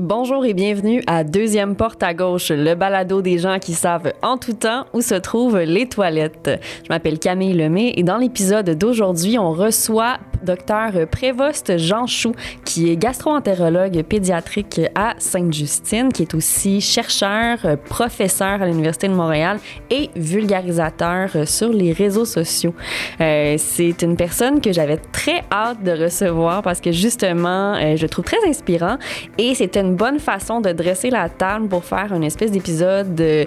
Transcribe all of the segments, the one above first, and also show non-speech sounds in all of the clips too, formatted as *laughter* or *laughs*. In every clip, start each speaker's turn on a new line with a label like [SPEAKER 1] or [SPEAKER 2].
[SPEAKER 1] Bonjour et bienvenue à Deuxième Porte à gauche, le balado des gens qui savent en tout temps où se trouvent les toilettes. Je m'appelle Camille Lemay et dans l'épisode d'aujourd'hui, on reçoit Dr Prévost Jean Chou, qui est gastro-entérologue pédiatrique à Sainte-Justine, qui est aussi chercheur, professeur à l'Université de Montréal et vulgarisateur sur les réseaux sociaux. Euh, c'est une personne que j'avais très hâte de recevoir parce que justement, euh, je trouve très inspirant et c'était une bonne façon de dresser la table pour faire une espèce d'épisode de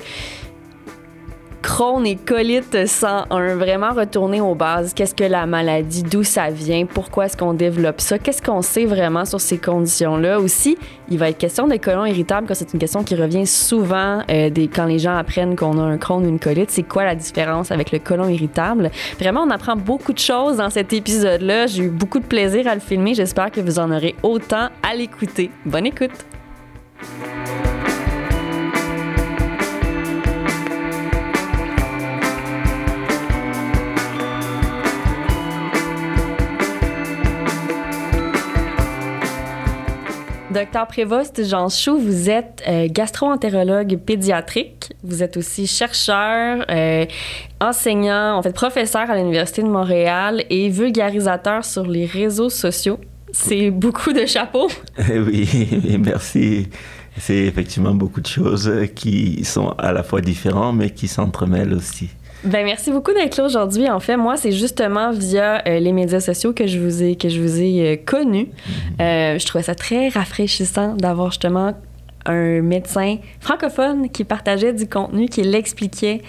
[SPEAKER 1] Crohn et colite 101, vraiment retourner aux bases. Qu'est-ce que la maladie, d'où ça vient, pourquoi est-ce qu'on développe ça, qu'est-ce qu'on sait vraiment sur ces conditions-là? Aussi, il va être question des colons irritables, que c'est une question qui revient souvent euh, des, quand les gens apprennent qu'on a un Crohn ou une colite. C'est quoi la différence avec le colon irritable? Vraiment, on apprend beaucoup de choses dans cet épisode-là. J'ai eu beaucoup de plaisir à le filmer. J'espère que vous en aurez autant à l'écouter. Bonne écoute! Docteur Prévost Jean Chou, vous êtes euh, gastro-entérologue pédiatrique. Vous êtes aussi chercheur, euh, enseignant, en fait professeur à l'Université de Montréal et vulgarisateur sur les réseaux sociaux. C'est beaucoup de chapeaux. *laughs*
[SPEAKER 2] oui, merci. C'est effectivement beaucoup de choses qui sont à la fois différentes, mais qui s'entremêlent aussi.
[SPEAKER 1] Ben merci beaucoup d'être là aujourd'hui. En fait, moi, c'est justement via euh, les médias sociaux que je vous ai que je vous ai euh, connu. Mm-hmm. Euh, je trouvais ça très rafraîchissant d'avoir justement un médecin francophone qui partageait du contenu, qui l'expliquait,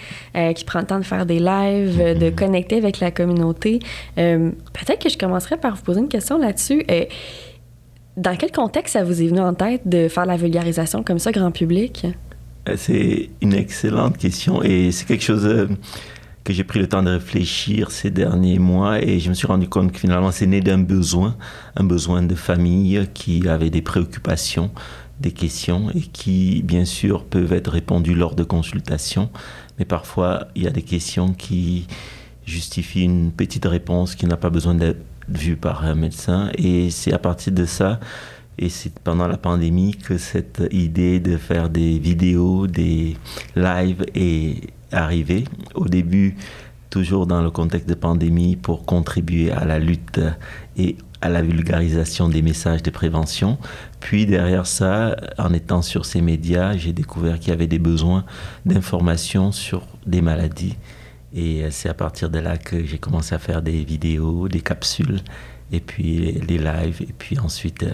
[SPEAKER 1] qui prend le temps de faire des lives, de mm-hmm. connecter avec la communauté. Peut-être que je commencerai par vous poser une question là-dessus. dans quel contexte ça vous est venu en tête de faire la vulgarisation comme ça, grand public?
[SPEAKER 2] C'est une excellente question et c'est quelque chose que j'ai pris le temps de réfléchir ces derniers mois et je me suis rendu compte que finalement c'est né d'un besoin, un besoin de famille qui avait des préoccupations, des questions et qui bien sûr peuvent être répondues lors de consultations, mais parfois il y a des questions qui justifient une petite réponse qui n'a pas besoin d'être vue par un médecin et c'est à partir de ça et c'est pendant la pandémie que cette idée de faire des vidéos, des lives est arrivé. Au début, toujours dans le contexte de pandémie, pour contribuer à la lutte et à la vulgarisation des messages de prévention. Puis derrière ça, en étant sur ces médias, j'ai découvert qu'il y avait des besoins d'information sur des maladies. Et c'est à partir de là que j'ai commencé à faire des vidéos, des capsules, et puis les lives, et puis ensuite euh,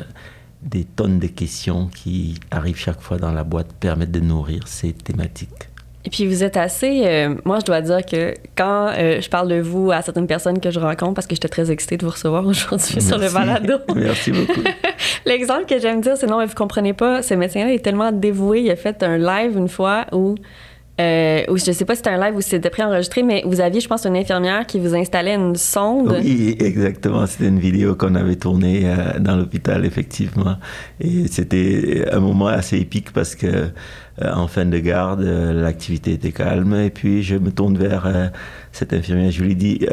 [SPEAKER 2] des tonnes de questions qui arrivent chaque fois dans la boîte permettent de nourrir ces thématiques.
[SPEAKER 1] Et puis vous êtes assez. Euh, moi, je dois dire que quand euh, je parle de vous à certaines personnes que je rencontre, parce que j'étais très excitée de vous recevoir aujourd'hui sur le balado. *laughs*
[SPEAKER 2] Merci beaucoup. *laughs*
[SPEAKER 1] L'exemple que j'aime dire, c'est non, mais vous comprenez pas, ce médecin-là est tellement dévoué. Il a fait un live une fois où euh, ou je sais pas si c'était un live ou si c'était préenregistré, mais vous aviez, je pense, une infirmière qui vous installait une sonde.
[SPEAKER 2] Oui, exactement. C'était une vidéo qu'on avait tournée euh, dans l'hôpital, effectivement. Et c'était un moment assez épique parce que en fin de garde, euh, l'activité était calme. Et puis, je me tourne vers cette infirmière. Je lui dis,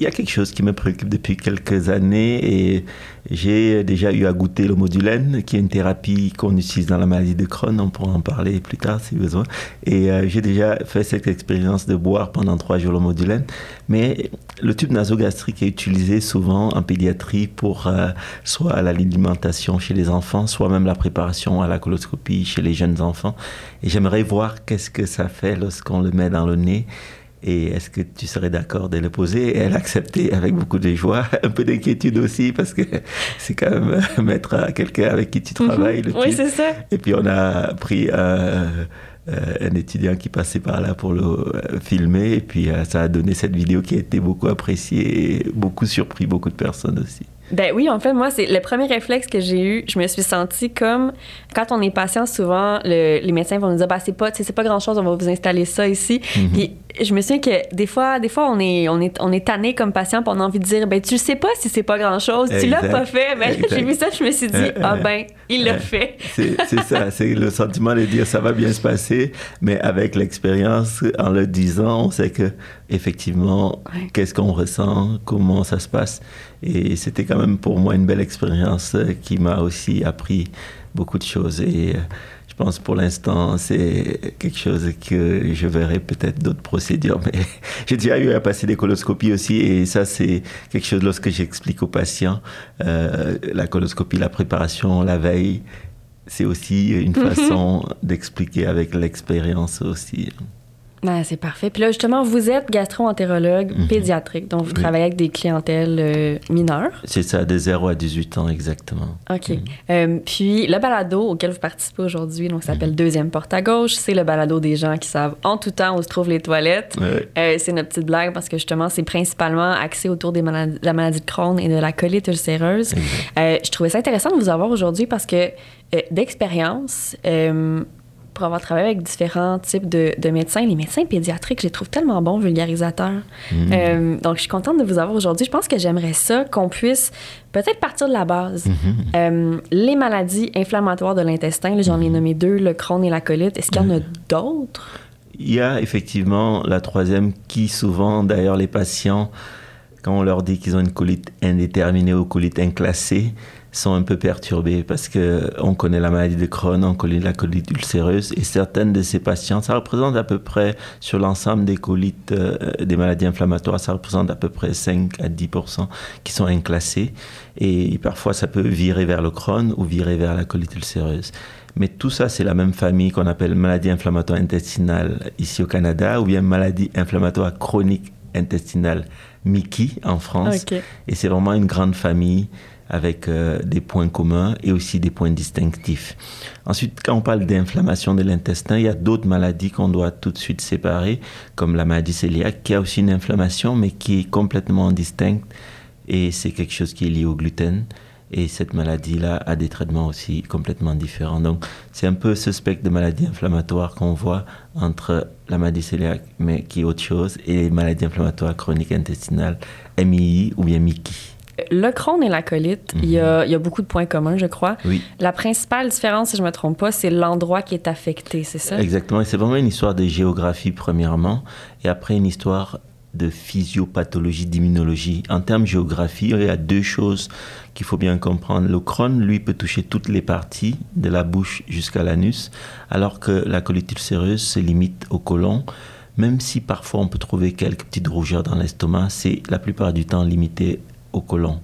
[SPEAKER 2] il y a quelque chose qui me préoccupe depuis quelques années et j'ai déjà eu à goûter le modulène, qui est une thérapie qu'on utilise dans la maladie de Crohn. On pourra en parler plus tard si besoin. Et euh, j'ai déjà fait cette expérience de boire pendant trois jours le modulène. Mais le tube nasogastrique est utilisé souvent en pédiatrie pour euh, soit l'alimentation chez les enfants, soit même la préparation à la coloscopie chez les jeunes enfants. Et j'aimerais voir qu'est-ce que ça fait lorsqu'on le met dans le nez et est-ce que tu serais d'accord de le poser Et elle a accepté avec beaucoup de joie, *laughs* un peu d'inquiétude aussi, parce que *laughs* c'est quand même *laughs* mettre à quelqu'un avec qui tu mhm. travailles.
[SPEAKER 1] oui, c'est ça.
[SPEAKER 2] Et puis on a pris euh, un étudiant qui passait par là pour le euh, filmer, et puis euh, ça a donné cette vidéo qui a été beaucoup appréciée et beaucoup surpris beaucoup de personnes aussi.
[SPEAKER 1] Ben oui, en fait, moi, c'est le premier réflexe que j'ai eu. Je me suis sentie comme quand on est patient, souvent, les médecins vont nous dire, bah, c'est pas, c'est pas grand chose, on va vous installer ça ici. Mhm. Puis je me souviens que des fois, des fois, on est, on est, on est tanné comme patient, puis on a envie de dire, ben tu sais pas si c'est pas grand chose, tu l'as pas fait. Ben j'ai vu ça, je me suis dit, euh, ah ben, il l'a fait.
[SPEAKER 2] C'est ça, c'est le sentiment de dire, ça va bien se passer, mais avec l'expérience, en le disant, on sait que effectivement, qu'est-ce qu'on ressent, comment ça se passe. Et c'était quand même pour moi une belle expérience qui m'a aussi appris beaucoup de choses. Et euh, pense pour l'instant, c'est quelque chose que je verrai peut-être d'autres procédures. Mais *laughs* j'ai déjà eu à passer des coloscopies aussi. Et ça, c'est quelque chose lorsque j'explique aux patients. Euh, la coloscopie, la préparation, la veille, c'est aussi une *laughs* façon d'expliquer avec l'expérience aussi.
[SPEAKER 1] Ben, c'est parfait. Puis là, justement, vous êtes gastro-entérologue
[SPEAKER 2] Mhm.
[SPEAKER 1] pédiatrique, donc vous travaillez avec des clientèles euh, mineures.
[SPEAKER 2] C'est ça, de 0 à 18 ans exactement.
[SPEAKER 1] OK. Euh, puis le balado auquel vous participez aujourd'hui, donc ça s'appelle Deuxième porte à gauche, c'est le balado des gens qui savent en tout temps où se trouvent les toilettes. Euh, c'est notre petite blague parce que justement, c'est principalement axé autour des maladies- de la maladie de Crohn et de la colite ulcéreuse. Je trouvais ça intéressant de vous avoir aujourd'hui parce que d'expérience, pour avoir travaillé avec différents types de, de médecins, les médecins pédiatriques, je les trouve tellement bons vulgarisateurs. Euh, donc, je suis contente de vous avoir aujourd'hui. Je pense que j'aimerais ça qu'on puisse peut-être partir de la base. Euh, les maladies inflammatoires de l'intestin, j'en ai nommé deux, le Crohn et la colite. Est-ce qu'il y en a d'autres?
[SPEAKER 2] Il y a effectivement la troisième qui souvent, d'ailleurs, les patients, quand on leur dit qu'ils ont une colite indéterminée ou colite inclassée, sont un peu perturbés parce que on connaît la maladie de Crohn, on connaît la colite ulcéreuse et certaines de ces patients, ça représente à peu près sur l'ensemble des colites, euh, des maladies inflammatoires, ça représente à peu près 5 à 10 qui sont inclassés et parfois ça peut virer vers le Crohn ou virer vers la colite ulcéreuse. Mais tout ça, c'est la même famille qu'on appelle maladie inflammatoire intestinale ici au Canada ou bien maladie inflammatoire chronique intestinale MICI en France. Et c'est vraiment une grande famille avec euh, des points communs et aussi des points distinctifs. Ensuite, quand on parle d'inflammation de l'intestin, il y a d'autres maladies qu'on doit tout de suite séparer, comme la maladie cœliaque, qui a aussi une inflammation, mais qui est complètement distincte. Et c'est quelque chose qui est lié au gluten. Et cette maladie-là a des traitements aussi complètement différents. Donc, c'est un peu ce spectre de maladies inflammatoires qu'on voit entre la maladie cœliaque, mais qui est autre chose, et les maladies inflammatoires chroniques intestinales, MII ou bien MICI.
[SPEAKER 1] Le Crohn et la colite, il y, a, il y a beaucoup de points communs, je crois.
[SPEAKER 2] Oui.
[SPEAKER 1] La principale différence, si je ne me trompe pas, c'est l'endroit qui est affecté, c'est ça?
[SPEAKER 2] Exactement. C'est vraiment une histoire de géographie, premièrement, et après une histoire de physiopathologie, d'immunologie. En termes de géographie, il y a deux choses qu'il faut bien comprendre. Le Crohn, lui, peut toucher toutes les parties, de la bouche jusqu'à l'anus, alors que la colite ulcéreuse se limite au côlon. Même si parfois on peut trouver quelques petites rougeurs dans l'estomac, c'est la plupart du temps limité au côlon.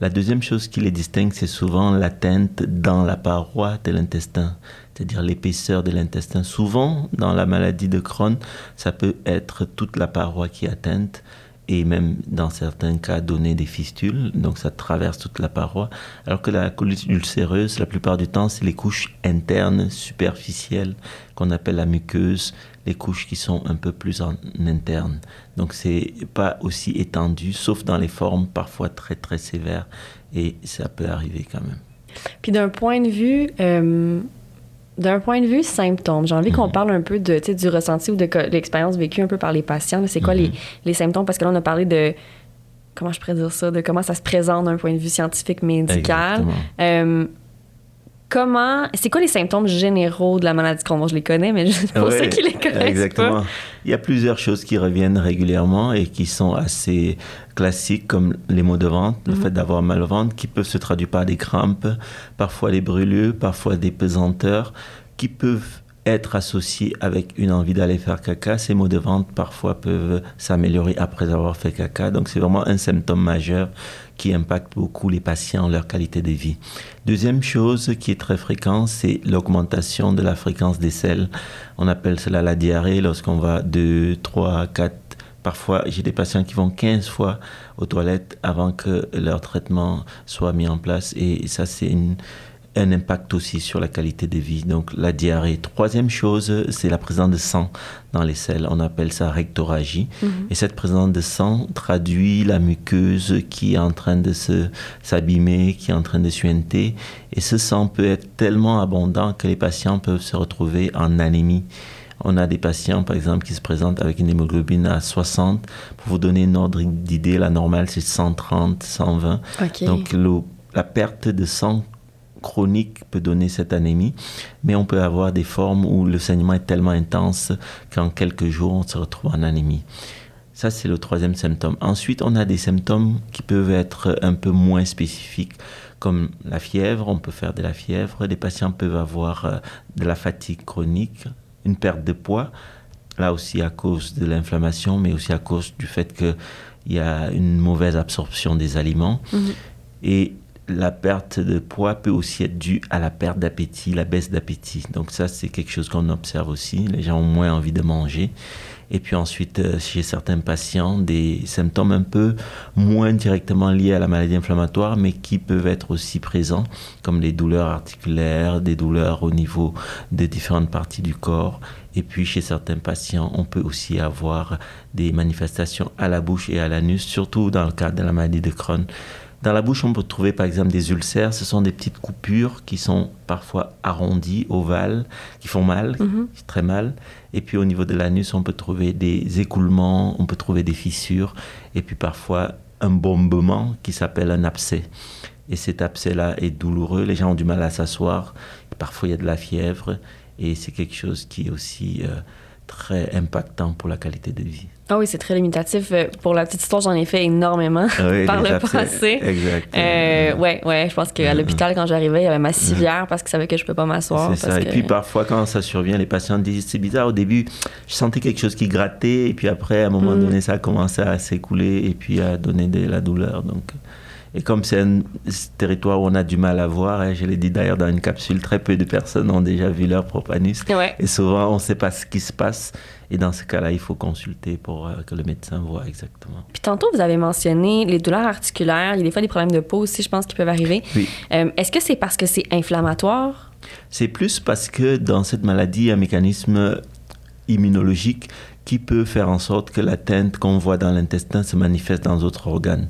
[SPEAKER 2] La deuxième chose qui les distingue, c'est souvent l'atteinte dans la paroi de l'intestin, c'est-à-dire l'épaisseur de l'intestin. Souvent, dans la maladie de Crohn, ça peut être toute la paroi qui est atteinte et même dans certains cas donner des fistules, donc ça traverse toute la paroi, alors que la colite ulcéreuse, la plupart du temps, c'est les couches internes superficielles qu'on appelle la muqueuse, les couches qui sont un peu plus en interne. Donc c'est pas aussi étendu, sauf dans les formes parfois très très sévères, et ça peut arriver quand même.
[SPEAKER 1] Puis d'un point de vue, euh, d'un point de vue symptômes, j'ai envie qu'on parle un peu de, du ressenti ou de l'expérience vécue un peu par les patients. C'est quoi les, les symptômes? Parce que là, on a parlé de, comment je pourrais dire ça, de comment ça se présente d'un point de vue scientifique médical. Euh, comment, c'est quoi les symptômes généraux de la maladie de Crohn? Je les connais, mais juste pour
[SPEAKER 2] Ouais,
[SPEAKER 1] ceux qui les connaissent
[SPEAKER 2] Exactement.
[SPEAKER 1] pas.
[SPEAKER 2] Il y a plusieurs choses qui reviennent régulièrement et qui sont assez classiques, comme les maux de ventre, le fait d'avoir mal au ventre, qui peuvent se traduire par des crampes, parfois des brûlures, parfois des pesanteurs, qui peuvent être associés avec une envie d'aller faire caca. Ces maux de ventre parfois peuvent s'améliorer après avoir fait caca. Donc c'est vraiment un symptôme majeur qui impacte beaucoup les patients, leur qualité de vie. Deuxième chose qui est très fréquente, c'est l'augmentation de la fréquence des selles. On appelle cela la diarrhée lorsqu'on va de 3 à 4 Parfois, j'ai des patients qui vont 15 fois aux toilettes avant que leur traitement soit mis en place. Et ça, c'est une- un impact aussi sur la qualité de vie. Donc, la diarrhée. Troisième chose, c'est la présence de sang dans les selles. On appelle ça rectoragie. Et cette présence de sang traduit la muqueuse qui est en train de se s'abîmer, qui est en train de suinter. Et ce sang peut être tellement abondant que les patients peuvent se retrouver en anémie. On a des patients, par exemple, qui se présentent avec une hémoglobine à 60. Pour vous donner une ordre d'idée, la normale, c'est 130, 120.
[SPEAKER 1] OK.
[SPEAKER 2] Donc, le- la perte de sang chronique peut donner cette anémie, mais on peut avoir des formes où le saignement est tellement intense qu'en quelques jours, on se retrouve en anémie. Ça, c'est le troisième symptôme. Ensuite, on a des symptômes qui peuvent être un peu moins spécifiques, comme la fièvre, on peut faire de la fièvre. Les patients peuvent avoir euh, de la fatigue chronique, une perte de poids, là aussi à cause de l'inflammation, mais aussi à cause du fait qu'il y a une mauvaise absorption des aliments. Mhm. Et la perte de poids peut aussi être due à la perte d'appétit, la baisse d'appétit. Donc ça, c'est quelque chose qu'on observe aussi. Les gens ont moins envie de manger. Et puis ensuite, euh, chez certains patients, des symptômes un peu moins directement liés à la maladie inflammatoire, mais qui peuvent être aussi présents, comme les douleurs articulaires, des douleurs au niveau des différentes parties du corps. Et puis chez certains patients, on peut aussi avoir des manifestations à la bouche et à l'anus, surtout dans le cadre de la maladie de Crohn. Dans la bouche, on peut trouver par exemple des ulcères. Ce sont des petites coupures qui sont parfois arrondies, ovales, qui font mal, mhm. très mal. Et puis au niveau de l'anus, on peut trouver des écoulements, on peut trouver des fissures. Et puis parfois un bombement qui s'appelle un abcès. Et cet abcès-là est douloureux. Les gens ont du mal à s'asseoir. Parfois il y a de la fièvre. Et c'est quelque chose qui est aussi euh, très impactant pour la qualité de vie.
[SPEAKER 1] Ah oui, c'est très limitatif. Euh, pour la petite histoire, j'en ai fait énormément *laughs* par le passé.
[SPEAKER 2] Exactement.
[SPEAKER 1] Euh, ouais, ouais, je pense qu'à l'hôpital, quand j'arrivais, il y avait ma civière parce qu'ils savaient que je ne peux pas m'asseoir.
[SPEAKER 2] C'est ça. Et puis parfois, quand ça survient, les patients disent c'est bizarre. Au début, je sentais quelque chose qui grattait, et puis après, à un moment mm. donné, ça a commencé à s'écouler et puis à donner de la douleur. Donc. Et comme c'est un territoire où on a du mal à voir, et hein, je l'ai dit d'ailleurs dans une capsule, très peu de personnes ont déjà vu leur propre anus. Et souvent, on ne sait pas ce qui se passe. Et dans ce cas-là, il faut consulter pour euh, que le médecin voit exactement.
[SPEAKER 1] Puis tantôt, vous avez mentionné les douleurs articulaires. Il y a des fois des problèmes de peau aussi, je pense, qui peuvent arriver.
[SPEAKER 2] Oui.
[SPEAKER 1] Euh, est-ce que c'est parce que c'est inflammatoire?
[SPEAKER 2] C'est plus parce que dans cette maladie, il y a un mécanisme immunologique qui peut faire en sorte que l'atteinte qu'on voit dans l'intestin se manifeste dans d'autres organes.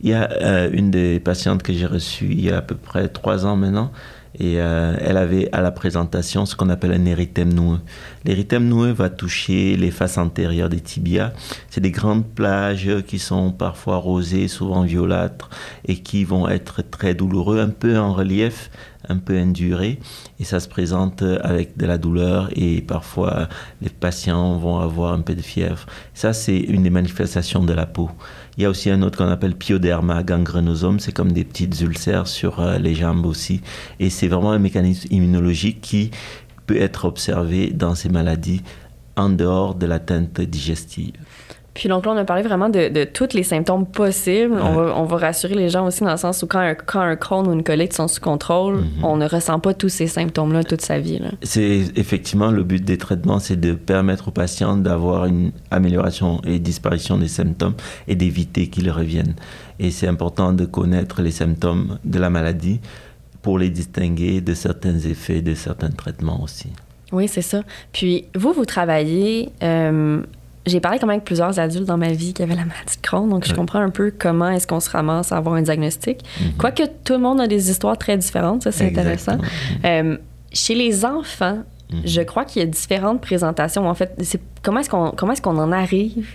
[SPEAKER 2] Il y a euh, une des patientes que j'ai reçue il y a à peu près trois ans maintenant, et euh, elle avait à la présentation ce qu'on appelle un érythème noueux. L'érythème noueux va toucher les faces antérieures des tibias. C'est des grandes plages qui sont parfois rosées, souvent violâtres, et qui vont être très douloureux, un peu en relief, un peu induré et ça se présente avec de la douleur et parfois les patients vont avoir un peu de fièvre. Ça, c'est une des manifestations de la peau. Il y a aussi un autre qu'on appelle pyoderma gangrenosome, c'est comme des petites ulcères sur euh, les jambes aussi. Et c'est vraiment un mécanisme immunologique qui peut être observé dans ces maladies en dehors de l'atteinte digestive.
[SPEAKER 1] Puis donc là, on a parlé vraiment de, de tous les symptômes possibles. On, va, on, va, rassurer les gens aussi dans le sens où quand un, quand un ou une colite sont sous contrôle, mhm. on ne ressent pas tous ces symptômes-là toute sa vie.
[SPEAKER 2] C'est effectivement le but des traitements, c'est de permettre aux patients d'avoir une amélioration et disparition des symptômes et d'éviter qu'ils reviennent. Et c'est important de connaître les symptômes de la maladie pour les distinguer de certains effets de certains traitements aussi.
[SPEAKER 1] Oui, c'est ça. Puis vous, vous travaillez euh, j'ai parlé quand même avec plusieurs adultes dans ma vie qui avaient la maladie de Crohn, donc je comprends un peu comment est-ce qu'on se ramasse à avoir un diagnostic. Mhm. Quoique tout le monde a des histoires très différentes, ça c'est intéressant. Euh, chez les enfants, mhm. je crois qu'il y a différentes présentations. En fait, comment est-ce qu'on comment est-ce qu'on en arrive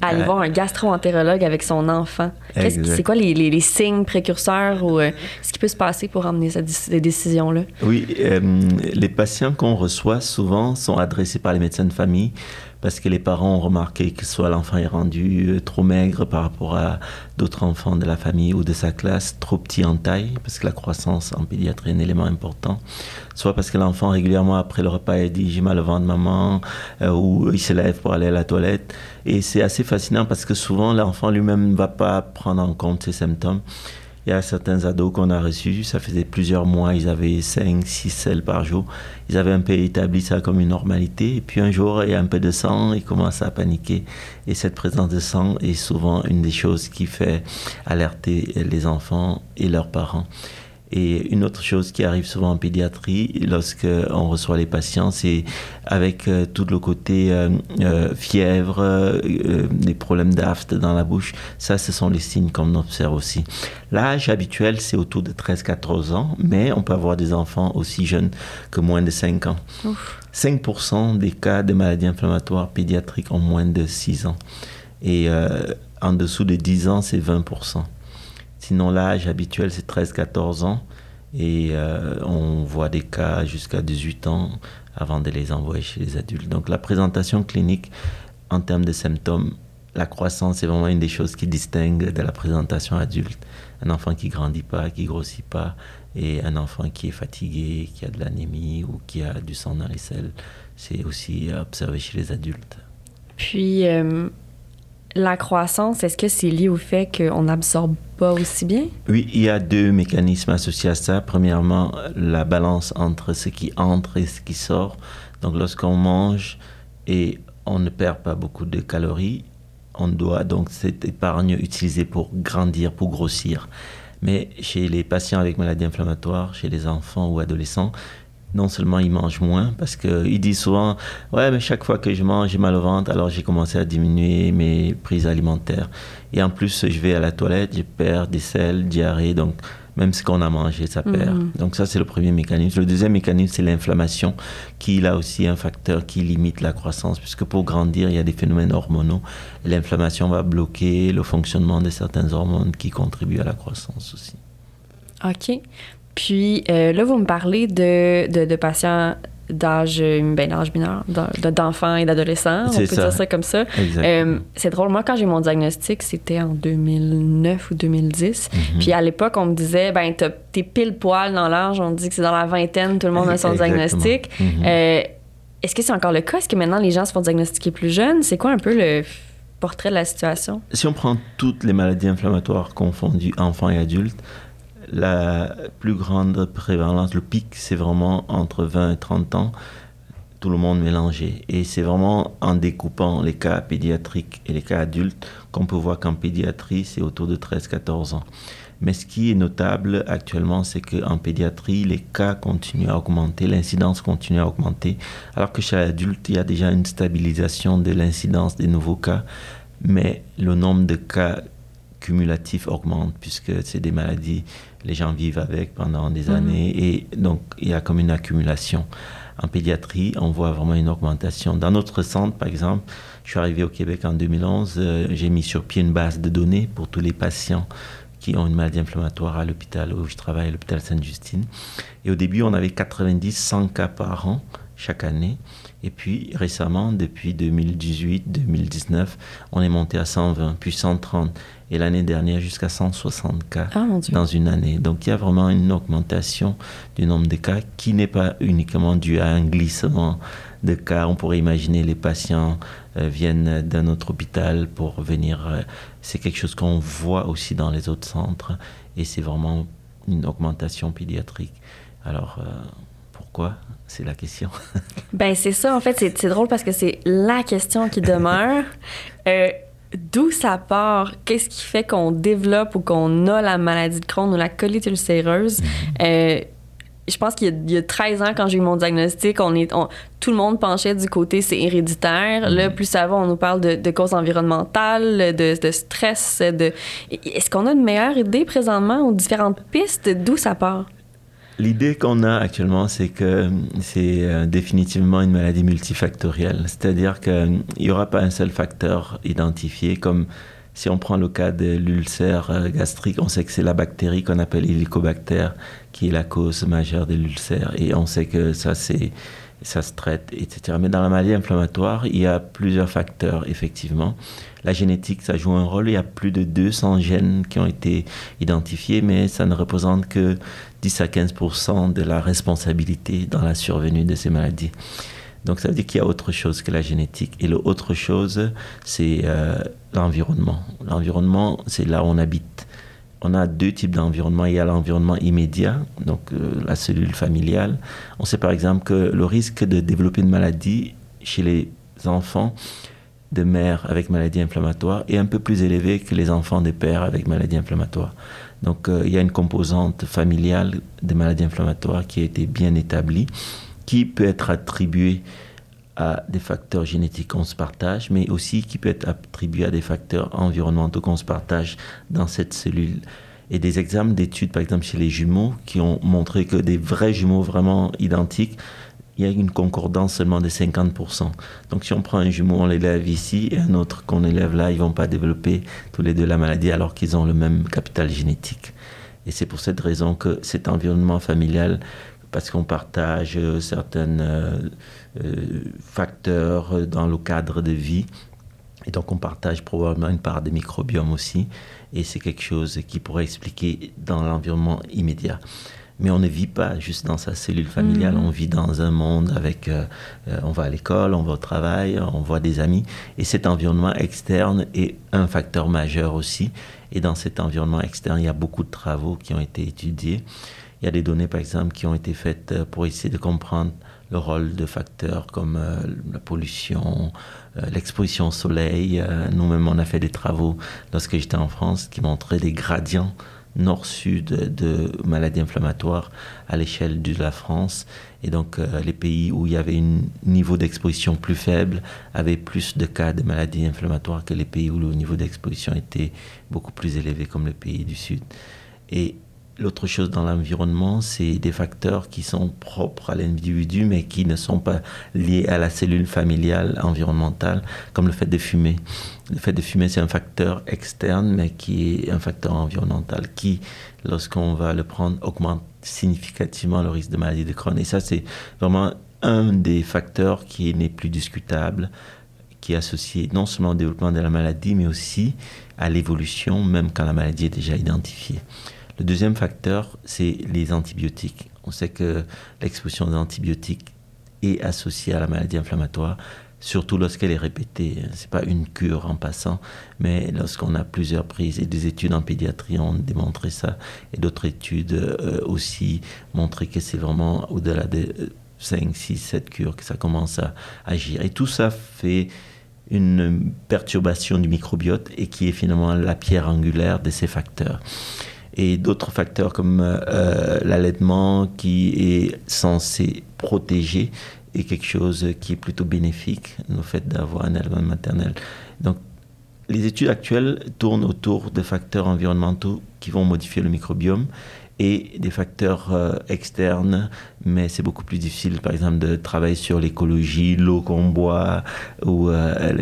[SPEAKER 1] à aller voir un gastro-entérologue avec son enfant? C'est quoi les, les, signes précurseurs ou euh, ce qui peut se passer pour emmener cette décision-là?
[SPEAKER 2] Oui, euh, les patients qu'on reçoit souvent sont adressés par les médecins de famille parce que les parents ont remarqué que soit l'enfant est rendu euh, trop maigre par rapport à d'autres enfants de la famille ou de sa classe, trop petit en taille, parce que la croissance en pédiatrie est un élément important, soit parce que l'enfant régulièrement après le repas il dit j'ai mal au ventre maman, euh, ou il se lève pour aller à la toilette. Et c'est assez fascinant parce que souvent l'enfant lui-même ne va pas prendre en compte ces symptômes. Il y a certains ados qu'on a reçus, ça faisait plusieurs mois, ils avaient 5, 6 selles par jour. Ils avaient un peu établi ça comme une normalité. Et puis un jour, il y a un peu de sang, ils commencent à paniquer. Et cette présence de sang est souvent une des choses qui fait alerter les enfants et leurs parents. Et une autre chose qui arrive souvent en pédiatrie, lorsque on reçoit les patients, c'est avec euh, tout le côté euh, euh, fièvre, des problèmes d'aft dans la bouche. Ça, ce sont les signes qu'on observe aussi. L'âge habituel, c'est autour de 13-14 ans, mais on peut avoir des enfants aussi jeunes que moins de 5 ans. 5% des cas de maladies inflammatoires pédiatriques ont moins de 6 ans. Et en dessous de 10 ans, c'est 20%. Sinon, l'âge habituel, c'est 13-14 ans. Et euh, on voit des cas jusqu'à 18 ans avant de les envoyer chez les adultes. Donc la présentation clinique en termes de symptômes, la croissance est vraiment une des choses qui distingue de la présentation adulte. Un enfant qui grandit pas, qui grossit pas, et un enfant qui est fatigué, qui a de l'anémie ou qui a du sang dans les selles, c'est aussi observé chez les adultes.
[SPEAKER 1] Puis, euh, la croissance, est-ce que c'est lié au fait qu'on n'absorbe pas aussi bien?
[SPEAKER 2] Oui, il y a deux mécanismes associés à ça. Premièrement, la balance entre ce qui entre et ce qui sort. Donc, lorsqu'on mange et on ne perd pas beaucoup de calories, on doit donc cette épargne utiliser pour grandir, pour grossir. Mais chez les patients avec maladies inflammatoires, chez les enfants ou adolescents, non seulement ils mangent moins, parce qu'ils disent souvent Ouais, mais chaque fois que je mange, j'ai mal au ventre, alors j'ai commencé à diminuer mes prises alimentaires. Et en plus, je vais à la toilette, je perds des selles, diarrhée, donc même ce qu'on a mangé, ça perd. Mhm. Donc ça, c'est le premier mécanisme. Le deuxième mécanisme, c'est l'inflammation, qui là aussi un facteur qui limite la croissance, puisque pour grandir, il y a des phénomènes hormonaux. L'inflammation va bloquer le fonctionnement de certaines hormones qui contribuent à la croissance aussi.
[SPEAKER 1] OK. Puis euh, là, vous me parlez de, de, patients d'âge ben, d'âge mineur, d'enfants et d'adolescents, on peut dire ça comme ça. Euh, c'est drôle, moi quand j'ai mon diagnostic, c'était en 2009 ou 2010. Mhm. Puis à l'époque, on me disait, ben t'es pile poil dans l'âge, on dit que c'est dans la vingtaine, tout le monde a son diagnostic. Mhm. Euh, est-ce que c'est encore le cas? Est-ce que maintenant les gens se font diagnostiquer plus jeunes? C'est quoi un peu le portrait de la situation?
[SPEAKER 2] Si on prend toutes les maladies inflammatoires confondues, enfants et adultes, la plus grande prévalence, le pic, c'est vraiment entre 20 et 30 ans, tout le monde mélangé. Et c'est vraiment en découpant les cas pédiatriques et les cas adultes qu'on peut voir qu'en pédiatrie, c'est autour de 13-14 ans. Mais ce qui est notable actuellement, c'est qu'en pédiatrie, les cas continuent à augmenter, l'incidence continue à augmenter, alors que chez l'adulte, il y a déjà une stabilisation de l'incidence des nouveaux cas, mais le nombre de cas cumulatifs augmente, puisque c'est des maladies les gens vivent avec pendant des mhm. années et donc il y a comme une accumulation. En pédiatrie, on voit vraiment une augmentation. Dans notre centre, par exemple, je suis arrivé au Québec en 2011, euh, j'ai mis sur pied une base de données pour tous les patients qui ont une maladie inflammatoire à l'hôpital où je travaille, à l'hôpital Sainte-Justine. Et au début, on avait 90-100 cas par an chaque année. Et puis récemment, depuis 2018-2019, on est monté à 120, puis 130 et l'année dernière jusqu'à 160 cas ah, dans une année. Donc il y a vraiment une augmentation du nombre de cas qui n'est pas uniquement dû à un glissement de cas. On pourrait imaginer les patients euh, viennent d'un autre hôpital pour venir. Euh, c'est quelque chose qu'on voit aussi dans les autres centres et c'est vraiment une augmentation pédiatrique. Alors euh, pourquoi? C'est la question. *laughs*
[SPEAKER 1] ben c'est ça, en fait, c'est drôle parce que c'est la question qui demeure. *laughs* D'où ça part? Qu'est-ce qui fait qu'on développe ou qu'on a la maladie de Crohn ou la colite ulcéreuse? Mm-hmm. Euh, je pense qu'il y, a 13 ans, quand j'ai eu mon diagnostic, on est, tout le monde penchait du côté c'est héréditaire. Là, mm-hmm. plus ça va, on nous parle de, causes environnementales, de, stress. De... Est-ce qu'on a une meilleure idée présentement aux différentes pistes? D'où ça part?
[SPEAKER 2] L'idée qu'on a actuellement, c'est que c'est euh, définitivement une maladie multifactorielle. C'est-à-dire qu'il n'y aura pas un seul facteur identifié, comme si on prend le cas de l'ulcère euh, gastrique, on sait que c'est la bactérie qu'on appelle Helicobacter qui est la cause majeure de l'ulcère. Et on sait que ça, c'est ça se traite, etc. Mais dans la maladie inflammatoire, il y a plusieurs facteurs, effectivement. La génétique, ça joue un rôle. Il y a plus de 200 gènes qui ont été identifiés, mais ça ne représente que 10 à 15% de la responsabilité dans la survenue de ces maladies. Donc ça veut dire qu'il y a autre chose que la génétique. Et l'autre chose, c'est euh, l'environnement. L'environnement, c'est là où on habite. On a deux types d'environnement. Il y a l'environnement immédiat, donc euh, la cellule familiale. On sait par exemple que le risque de développer une maladie chez les enfants de mères avec maladie inflammatoire est un peu plus élevé que les enfants des pères avec maladie inflammatoire. Donc euh, il y a une composante familiale des maladies inflammatoires qui a été bien établie, qui peut être attribuée à des facteurs génétiques qu'on se partage, mais aussi qui peut être attribuée à des facteurs environnementaux qu'on se partage dans cette cellule. Et des exemples d'études, par exemple chez les jumeaux, qui ont montré que des vrais jumeaux vraiment identiques il y a une concordance seulement de 50%. Donc si on prend un jumeau, on l'élève ici, et un autre qu'on élève là, ils vont pas développer tous les deux la maladie alors qu'ils ont le même capital génétique. Et c'est pour cette raison que cet environnement familial, parce qu'on partage euh, certains euh, euh, facteurs dans le cadre de vie, Et donc on partage probablement une part des microbiomes aussi. Et c'est quelque chose qui pourrait expliquer dans l'environnement immédiat. Mais on ne vit pas juste dans sa cellule familiale, mm. on vit dans un monde avec, euh, euh, on va à l'école, on va au travail, on voit des amis. Et cet environnement externe est un facteur majeur aussi. Et dans cet environnement externe, il y a beaucoup de travaux qui ont été étudiés. Il y a des données, par exemple, qui ont été faites euh, pour essayer de comprendre le rôle de facteurs comme la pollution, l'exposition au soleil. Nous-mêmes, on a fait des travaux lorsque j'étais en France qui montraient des gradients nord-sud de maladies inflammatoires à l'échelle de la France. Et donc, euh, les pays où il y avait un niveau d'exposition plus faible avaient plus de cas de maladies inflammatoires que les pays où le niveau d'exposition était beaucoup plus élevé, comme les pays du Sud. L'autre chose dans l'environnement, c'est des facteurs qui sont propres à l'individu, mais qui ne sont pas liés à la cellule familiale environnementale, comme le fait de fumer. Le fait de fumer, c'est un facteur externe, mais qui est un facteur environnemental, qui, lorsqu'on va le prendre, augmente significativement le risque de maladie de Crohn. Et ça, c'est vraiment un des facteurs qui n'est plus discutable, qui est associé non seulement au développement de la maladie, mais aussi à l'évolution, même quand la maladie est déjà identifiée. Le deuxième facteur, c'est les antibiotiques. On sait que l'exposition aux antibiotiques est associée à la maladie inflammatoire, surtout lorsqu'elle est répétée. Ce n'est pas une cure en passant, mais lorsqu'on a plusieurs prises. Et des études en pédiatrie ont démontré ça, et d'autres études euh, aussi montré que c'est vraiment au-delà de 5, 6, 7 cures que ça commence à agir. Et tout ça fait une perturbation du microbiote et qui est finalement la pierre angulaire de ces facteurs et d'autres facteurs comme euh, l'allaitement qui est censé protéger est quelque chose qui est plutôt bénéfique, le fait d'avoir un allaitement maternel. Donc, les études actuelles tournent autour de facteurs environnementaux qui vont modifier le microbiome et des facteurs euh, externes, mais c'est beaucoup plus difficile, par exemple, de travailler sur l'écologie, l'eau qu'on boit ou euh,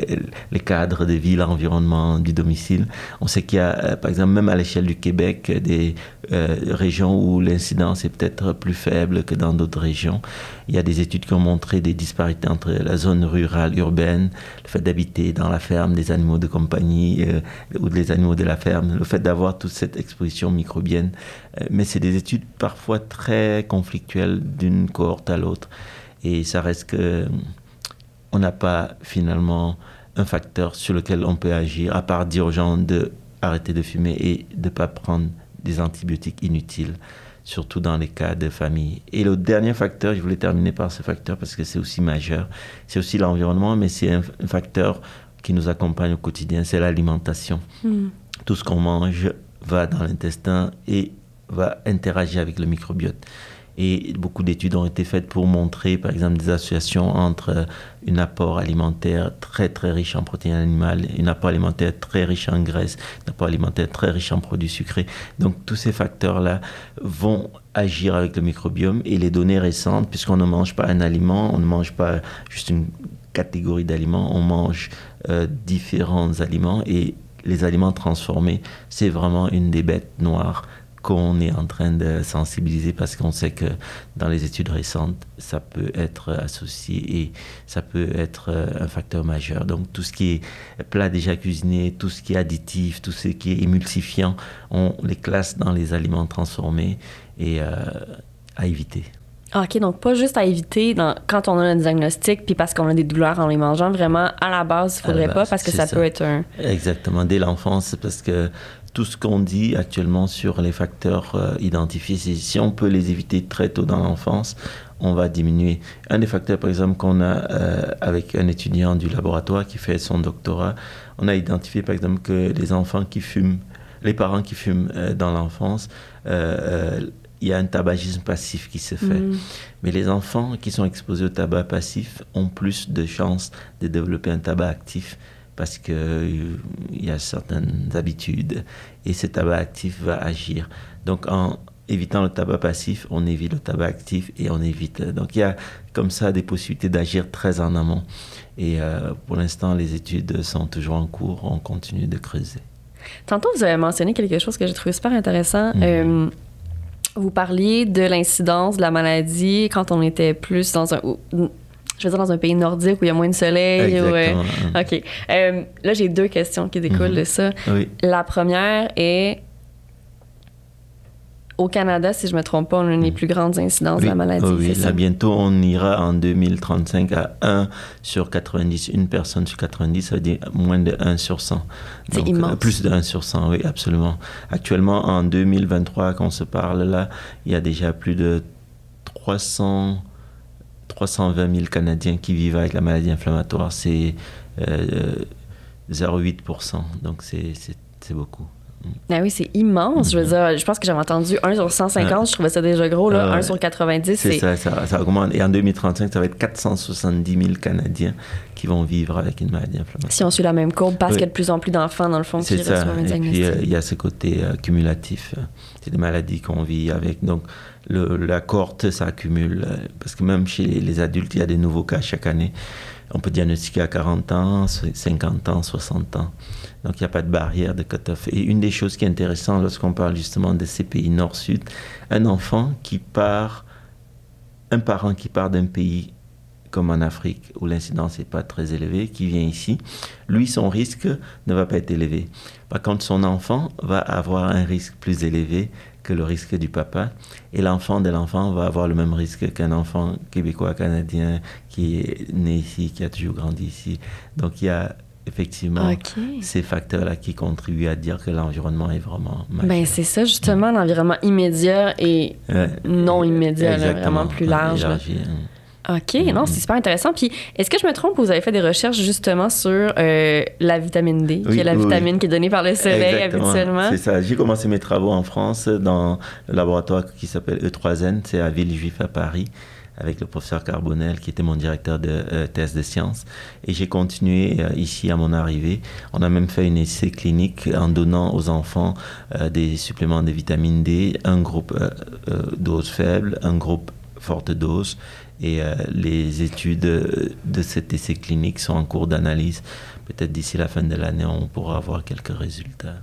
[SPEAKER 2] les, cadres de vie, l'environnement du domicile. On sait qu'il y a, euh, par exemple, même à l'échelle du Québec, des régions où l'incidence est peut-être plus faible que dans d'autres régions. Il y a des études qui ont montré des disparités entre la zone rurale, urbaine, le fait d'habiter dans la ferme des animaux de compagnie ou des animaux de la ferme, le fait d'avoir toute cette exposition microbienne. mais c'est des études parfois très conflictuelles d'une cohorte à l'autre. Et ça reste que on n'a pas finalement un facteur sur lequel on peut agir, à part dire aux gens de de fumer et de ne pas prendre des antibiotiques inutiles, surtout dans les cas de famille. Et le dernier facteur, je voulais terminer par ce facteur parce que c'est aussi majeur, c'est aussi l'environnement, mais c'est un, facteur qui nous accompagne au quotidien, c'est l'alimentation. Hmm. Tout ce qu'on mange va dans l'intestin et va interagir avec le microbiote. Et beaucoup d'études ont été faites pour montrer, par exemple, des associations entre euh, un apport alimentaire très très riche en protéines animales, un apport alimentaire très riche en graisse, un apport alimentaire très riche en produits sucrés. Donc tous ces facteurs-là vont agir avec le microbiome et les données récentes, puisqu'on ne mange pas un aliment, on ne mange pas juste une catégorie d'aliments, on mange euh, différents aliments et les aliments transformés, c'est vraiment une des bêtes noires qu'on est en train de sensibiliser parce qu'on sait que dans les études récentes, ça peut être associé et ça peut être euh, un facteur majeur. Donc tout ce qui est plat déjà cuisiné, tout ce qui est additif, tout ce qui est émulsifiant, on les classe dans les aliments transformés et euh, à éviter.
[SPEAKER 1] Ah, OK, donc pas juste à éviter dans, quand on a un diagnostic, puis parce qu'on a des douleurs en les mangeant, vraiment à la base, il faudrait pas parce que ça, ça, peut être un...
[SPEAKER 2] Exactement, dès l'enfance, parce que tout ce qu'on dit actuellement sur les facteurs euh, identifiés, si on peut les éviter très tôt dans l'enfance, on va diminuer. Un des facteurs, par exemple, qu'on a euh, avec un étudiant du laboratoire qui fait son doctorat, on a identifié, par exemple, que les enfants qui fument, les parents qui fument euh, dans l'enfance, il y a un tabagisme passif qui se fait. Mm. Mais les enfants qui sont exposés au tabac passif ont plus de chances de développer un tabac actif parce qu'il euh, y a certaines habitudes et ce tabac actif va agir. Donc en évitant le tabac passif, on évite le tabac actif et on évite. Donc il y a comme ça des possibilités d'agir très en amont. Et euh, pour l'instant, les études sont toujours en cours, on continue de creuser.
[SPEAKER 1] Tantôt, vous avez mentionné quelque chose que j'ai trouvé super intéressant. Mhm. Euh, vous parliez de l'incidence de la maladie quand on était plus dans un je veux dire, dans un pays nordique où il y a moins de soleil. Ou, euh. OK. Euh, là, j'ai deux questions qui découlent
[SPEAKER 2] Mhm.
[SPEAKER 1] de ça.
[SPEAKER 2] Oui.
[SPEAKER 1] La première est au Canada, si je me trompe pas, on a une des plus grandes incidences de la maladie.
[SPEAKER 2] oh oui, là,
[SPEAKER 1] ça?
[SPEAKER 2] bientôt, on ira en 2035 à 1 sur 90. Une personne sur 90, ça veut dire moins de 1 sur 100.
[SPEAKER 1] C'est
[SPEAKER 2] Donc,
[SPEAKER 1] immense.
[SPEAKER 2] euh, Plus de 1 sur 100, oui, absolument. Actuellement, en 2023, quand on se parle là, il y a déjà plus de 300, 320 000 Canadiens qui vivent avec la maladie inflammatoire. C'est euh, 0,8%. Donc, c'est beaucoup.
[SPEAKER 1] Ah oui, c'est immense. Je veux dire, je pense que j'avais entendu 1 sur 150, je trouvais ça déjà gros. Là.
[SPEAKER 2] Ah ouais.
[SPEAKER 1] 1 sur 90,
[SPEAKER 2] C'est ça, ça, ça augmente. Et en 2035, ça va être 470 000 Canadiens qui vont vivre avec une maladie inflammatoire.
[SPEAKER 1] Si on suit la même courbe, parce
[SPEAKER 2] Oui.
[SPEAKER 1] qu'il y a de plus en plus d'enfants, dans le fond, qui
[SPEAKER 2] ça.
[SPEAKER 1] reçoivent un
[SPEAKER 2] Et puis,
[SPEAKER 1] diagnostic.
[SPEAKER 2] euh, il y a ce côté euh, cumulatif. C'est des maladies qu'on vit avec. Donc, le- la cohorte s'accumule. euh, parce que même chez les adultes, il y a des nouveaux cas chaque année. On peut diagnostiquer à 40 ans, 50 ans, 60 ans. Donc, il n'y a pas de barrière de cut-off. Et une des choses qui est intéressante lorsqu'on parle justement de ces pays nord-sud, un enfant qui part, un parent qui part d'un pays comme en Afrique, où l'incidence n'est pas très élevée, qui vient ici, lui, son risque ne va pas être élevé. Par contre, son enfant va avoir un risque plus élevé que le risque du papa. Et l'enfant de l'enfant va avoir le même risque qu'un enfant québécois, canadien, qui est né ici, qui a toujours grandi ici. Donc, il y a effectivement ces facteurs-là qui contribuent à dire que l'environnement est vraiment majeur.
[SPEAKER 1] Ben, c'est ça, justement, l'environnement immédiat et non immédiat, là, vraiment plus large.
[SPEAKER 2] Élargi, hein.
[SPEAKER 1] OK, non, c'est super intéressant. Puis, est-ce que je me trompe, vous avez fait des recherches justement sur euh, la vitamine D, qui est la
[SPEAKER 2] oui,
[SPEAKER 1] vitamine
[SPEAKER 2] oui.
[SPEAKER 1] qui est donnée par le soleil
[SPEAKER 2] Exactement.
[SPEAKER 1] habituellement?
[SPEAKER 2] C'est ça. J'ai commencé mes travaux en France dans le laboratoire qui s'appelle E3N, c'est à Villejuif à Paris, avec le professeur Carbonel qui était mon directeur de euh, thèse de sciences. Et j'ai continué euh, ici à mon arrivée. On a même fait une essai clinique en donnant aux enfants des suppléments de vitamine D, un groupe dose faible, un groupe forte dose. Et euh, les études euh, de cet essai clinique sont en cours d'analyse. Peut-être d'ici la fin de l'année, on pourra avoir quelques résultats.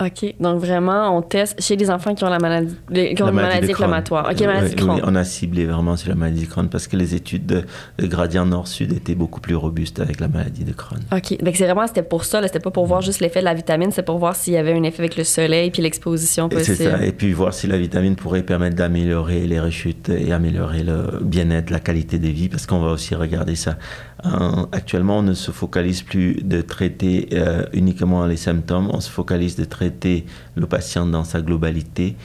[SPEAKER 1] OK, donc vraiment, on teste chez les enfants qui ont la maladie, les- qui ont
[SPEAKER 2] La maladie
[SPEAKER 1] maladie inflammatoire. OK, maladie de
[SPEAKER 2] Oui,
[SPEAKER 1] Crohn.
[SPEAKER 2] oui, on a ciblé vraiment sur la maladie de Crohn parce que les études de, de gradient nord-sud étaient beaucoup plus robustes avec la maladie de Crohn.
[SPEAKER 1] OK. Donc, c'est vraiment, c'était pour ça, c'était pas pour voir juste l'effet de la vitamine, c'est pour voir s'il y avait un effet avec le soleil puis l'exposition
[SPEAKER 2] Et C'est
[SPEAKER 1] possible.
[SPEAKER 2] ça. Et puis voir si la vitamine pourrait permettre d'améliorer les rechutes et améliorer le bien-être, la qualité de vie, parce qu'on va aussi regarder ça. En- actuellement, on ne se focalise plus de traiter euh, uniquement les symptômes, on se focalise de traiter le patient dans sa globalité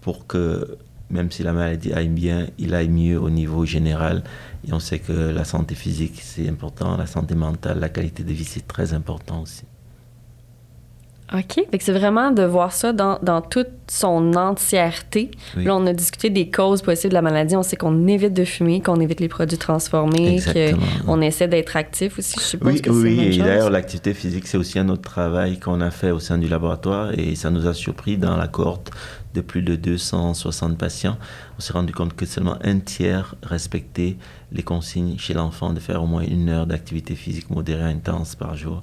[SPEAKER 2] pour que même si la maladie aille bien, il aille mieux au niveau général. Et on sait que la santé physique, c'est important, la santé mentale, la qualité de vie, c'est très important aussi.
[SPEAKER 1] OK. Fait que c'est vraiment de voir ça dans, dans toute son entièreté.
[SPEAKER 2] Oui.
[SPEAKER 1] Là, on a discuté des causes possibles de la maladie. On sait qu'on évite de fumer, qu'on évite les produits transformés, qu'on essaie d'être actif aussi. Je suppose
[SPEAKER 2] Oui,
[SPEAKER 1] que
[SPEAKER 2] oui, et d'ailleurs l'activité physique, c'est aussi un autre travail qu'on a fait au sein du laboratoire et ça nous a surpris dans la cohorte de plus de 260 patients. On s'est rendu compte que seulement un tiers respectait les consignes chez l'enfant de faire au moins une heure d'activité physique modérée intense par jour.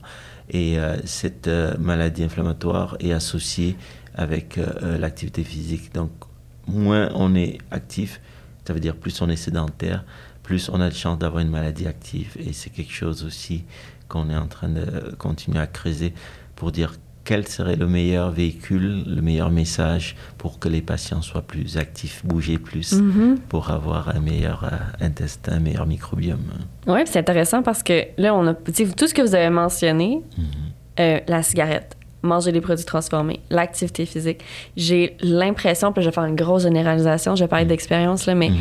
[SPEAKER 2] Et euh, cette euh, maladie inflammatoire est associée avec euh, l'activité physique. Donc, moins on est actif, ça veut dire plus on est sédentaire, plus on a de chances d'avoir une maladie active. Et c'est quelque chose aussi qu'on est en train de continuer à creuser pour dire quel serait le meilleur véhicule, le meilleur message pour que les patients soient plus actifs, bouger plus,
[SPEAKER 1] Mhm.
[SPEAKER 2] pour avoir un meilleur euh, intestin, un meilleur microbiome.
[SPEAKER 1] Oui, c'est intéressant parce que là, on a tout ce que vous avez mentionné, euh, la cigarette, manger des produits transformés, l'activité physique. J'ai l'impression, puis je vais faire une grosse généralisation, je vais parler d'expérience, là, mais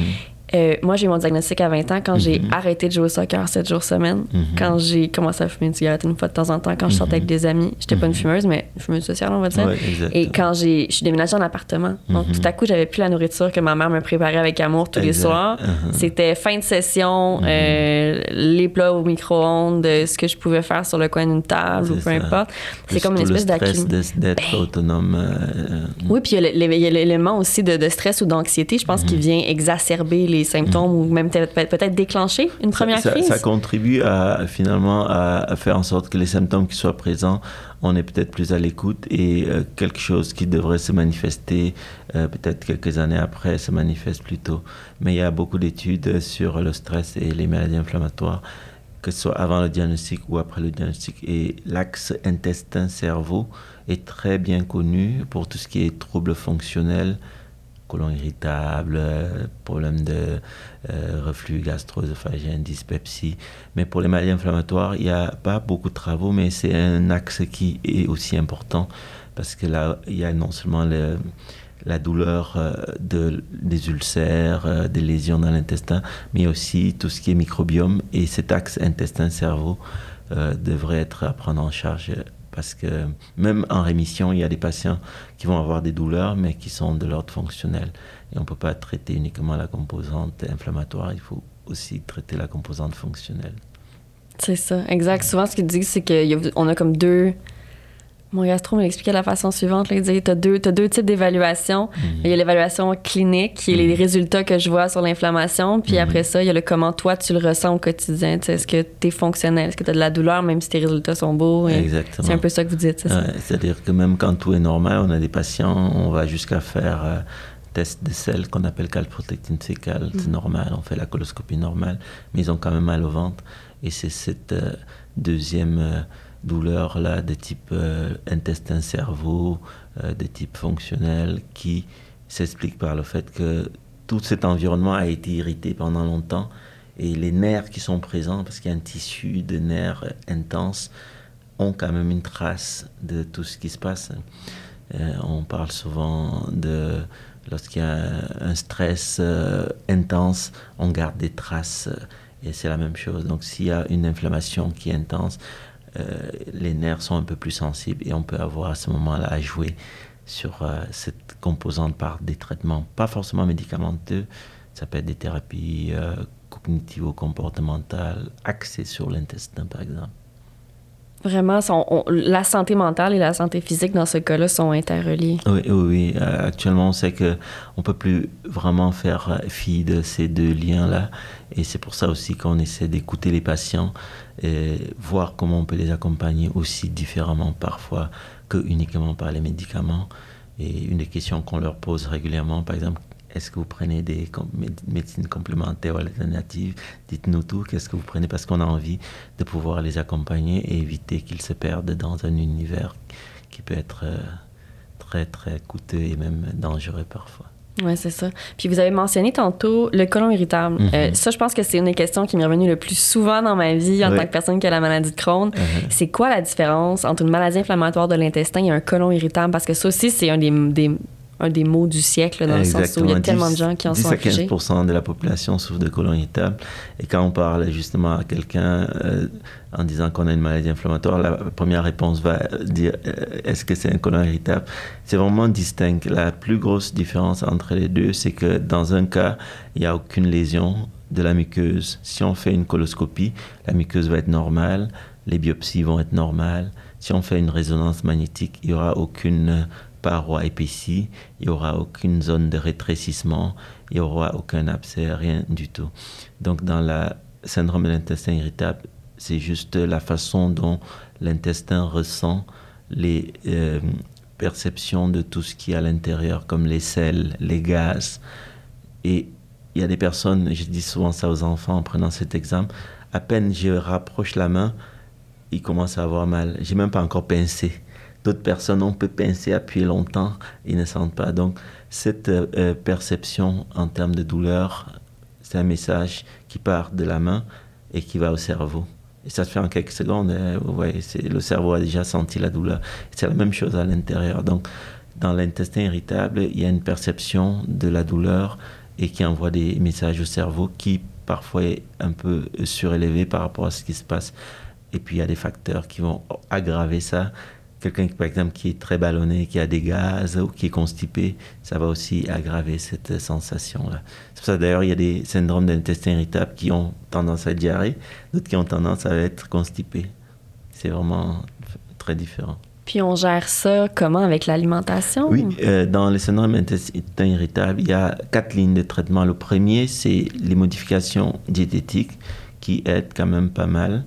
[SPEAKER 1] euh, moi, j'ai eu mon diagnostic à 20 ans quand j'ai arrêté de jouer au soccer 7 jours semaine, quand j'ai commencé à fumer une cigarette une fois de temps en temps, quand je sortais avec des amis. J'étais pas une fumeuse, mais fumeuse sociale, on va dire.
[SPEAKER 2] Ouais.
[SPEAKER 1] Et quand j'ai, je suis déménagée en appartement, donc tout à coup, j'avais plus la nourriture que ma mère me préparait avec amour tous les soirs.
[SPEAKER 2] Mhm.
[SPEAKER 1] C'était fin de session, euh, les plats au micro-ondes, euh, ce que je pouvais faire sur le coin d'une table ou peu
[SPEAKER 2] ça.
[SPEAKER 1] importe. C'est comme une espèce d'accumulation.
[SPEAKER 2] d'être autonome. euh,
[SPEAKER 1] Oui, puis il y a l'élément aussi de, de stress ou d'anxiété, je pense,
[SPEAKER 2] Mhm.
[SPEAKER 1] qui vient exacerber les symptômes ou même peut-être déclencher une première
[SPEAKER 2] ça,
[SPEAKER 1] crise?
[SPEAKER 2] Ça, contribue à, finalement à, faire en sorte que les symptômes qui soient présents, on est peut-être plus à l'écoute et euh, quelque chose qui devrait se manifester euh, peut-être quelques années après se manifeste plus tôt. Mais il y a beaucoup d'études sur le stress et les maladies inflammatoires que ce soit avant le diagnostic ou après le diagnostic. Et l'axe intestin-cerveau est très bien connu pour tout ce qui est troubles fonctionnels, colon irritable, problème de euh, reflux gastro-œsophagien, dyspepsie. Mais pour les maladies inflammatoires, il n'y a pas beaucoup de travaux, mais c'est un axe qui est aussi important parce que là, il y a non seulement le, la douleur euh, de, des ulcères, euh, des lésions dans l'intestin, mais aussi tout ce qui est microbiome. Et cet axe intestin-cerveau devrait être à prendre en charge parce que même en rémission, il y a des patients qui vont avoir des douleurs, mais qui sont de l'ordre fonctionnel. Et on ne peut pas traiter uniquement la composante inflammatoire, il faut aussi traiter la composante fonctionnelle.
[SPEAKER 1] C'est ça, exact. Souvent, ce qu'ils disent, c'est qu'on a comme deux mon gastro me l'expliquait de la façon suivante. il disait, tu as deux, deux types d'évaluation. Mhm. Il y a l'évaluation clinique, qui est les mhm. résultats que je vois sur l'inflammation. Puis mhm. après ça, il y a le comment toi, tu le ressens au quotidien. Est-ce que tu es fonctionnel? Est-ce que tu as de la douleur, même si tes résultats sont beaux?
[SPEAKER 2] Exactement.
[SPEAKER 1] C'est un peu ça que vous dites?
[SPEAKER 2] C'est-à-dire que même quand tout est normal, on a des patients, on va jusqu'à faire... un euh, test de sel qu'on appelle calprotectine fécale, c'est normal, on fait la coloscopie normale, mais ils ont quand même mal au ventre. Et c'est cette euh, deuxième euh, douleurs là de type euh, intestin-cerveau, euh, de type fonctionnel, qui s'explique par le fait que tout cet environnement a été irrité pendant longtemps et les nerfs qui sont présents, parce qu'il y a un tissu de nerfs intenses, ont quand même une trace de tout ce qui se passe. Euh, on parle souvent de lorsqu'il y a un stress intense, on garde des traces et c'est la même chose. Donc s'il y a une inflammation qui est intense, les nerfs sont un peu plus sensibles et on peut avoir à ce moment-là à jouer sur euh, cette composante par des traitements, pas forcément médicamenteux, ça peut être des thérapies euh, cognitivo-comportementales axées sur l'intestin par exemple.
[SPEAKER 1] Vraiment, la santé mentale et la santé physique dans ce cas-là sont interreliées.
[SPEAKER 2] Oui, oui, oui. actuellement, on sait qu'on ne peut plus vraiment faire fi de ces deux liens-là. Et c'est pour ça aussi qu'on essaie d'écouter les patients et voir comment on peut les accompagner aussi différemment parfois que uniquement par les médicaments. Et une des questions qu'on leur pose régulièrement, par exemple, est-ce que vous prenez des médecines complémentaires ou alternatives? Dites-nous tout. Qu'est-ce que vous prenez? Parce qu'on a envie de pouvoir les accompagner et éviter qu'ils se perdent dans un univers qui peut être euh, très, très coûteux et même dangereux parfois.
[SPEAKER 1] Oui, c'est ça. Puis vous avez mentionné tantôt le colon irritable. Mhm. Euh, ça, je pense que c'est une des questions qui m'est revenue le plus souvent dans ma vie en tant que personne qui a la maladie de Crohn. Mhm. C'est quoi la différence entre une maladie inflammatoire de l'intestin et un colon irritable? Parce que ça aussi, c'est un des, des un des mots du siècle, dans le sens où il y a tellement de gens qui en 10 sont à 15%
[SPEAKER 2] de la population souffre de colon irritable. Et quand on parle justement à quelqu'un euh, en disant qu'on a une maladie inflammatoire, la première réponse va dire euh, est-ce que c'est un colon irritable? C'est vraiment distinct. La plus grosse différence entre les deux, c'est que dans un cas, il n'y a aucune lésion de la muqueuse. Si on fait une coloscopie, la muqueuse va être normale, les biopsies vont être normales. Si on fait une résonance magnétique, il n'y aura aucune paroi épaissie, il n'y aura aucune zone de rétrécissement, il n'y aura aucun abcès, rien du tout. Donc dans le syndrome de l'intestin irritable, c'est juste la façon dont l'intestin ressent les euh, perceptions de tout ce qui est à l'intérieur, comme les sels, les gaz. Et il y a des personnes, je dis souvent ça aux enfants en prenant cet exemple, à peine je rapproche la main, ils commencent à avoir mal. J'ai même pas encore pincé. D'autres personnes, on peut pincer, appuyer longtemps, ils ne sentent pas. Donc, cette euh, perception en termes de douleur, c'est un message qui part de la main et qui va au cerveau. Et ça se fait en quelques secondes. Hein. vous voyez, le cerveau a déjà senti la douleur. C'est la même chose à l'intérieur. Donc, dans l'intestin irritable, il y a une perception de la douleur et qui envoie des messages au cerveau qui parfois est un peu surélevé par rapport à ce qui se passe. Et puis il y a des facteurs qui vont aggraver ça quelqu'un par exemple qui est très ballonné, qui a des gaz ou qui est constipé, ça va aussi aggraver cette sensation-là. C'est pour ça d'ailleurs il y a des syndromes d'intestin irritable qui ont tendance à diarrhée, d'autres qui ont tendance à être constipés. C'est vraiment très différent.
[SPEAKER 1] Puis on gère ça comment avec l'alimentation?
[SPEAKER 2] Oui, euh, dans le syndrome intestin irritable, il y a quatre lignes de traitement. Le premier, c'est les modifications diététiques qui aident quand même pas mal.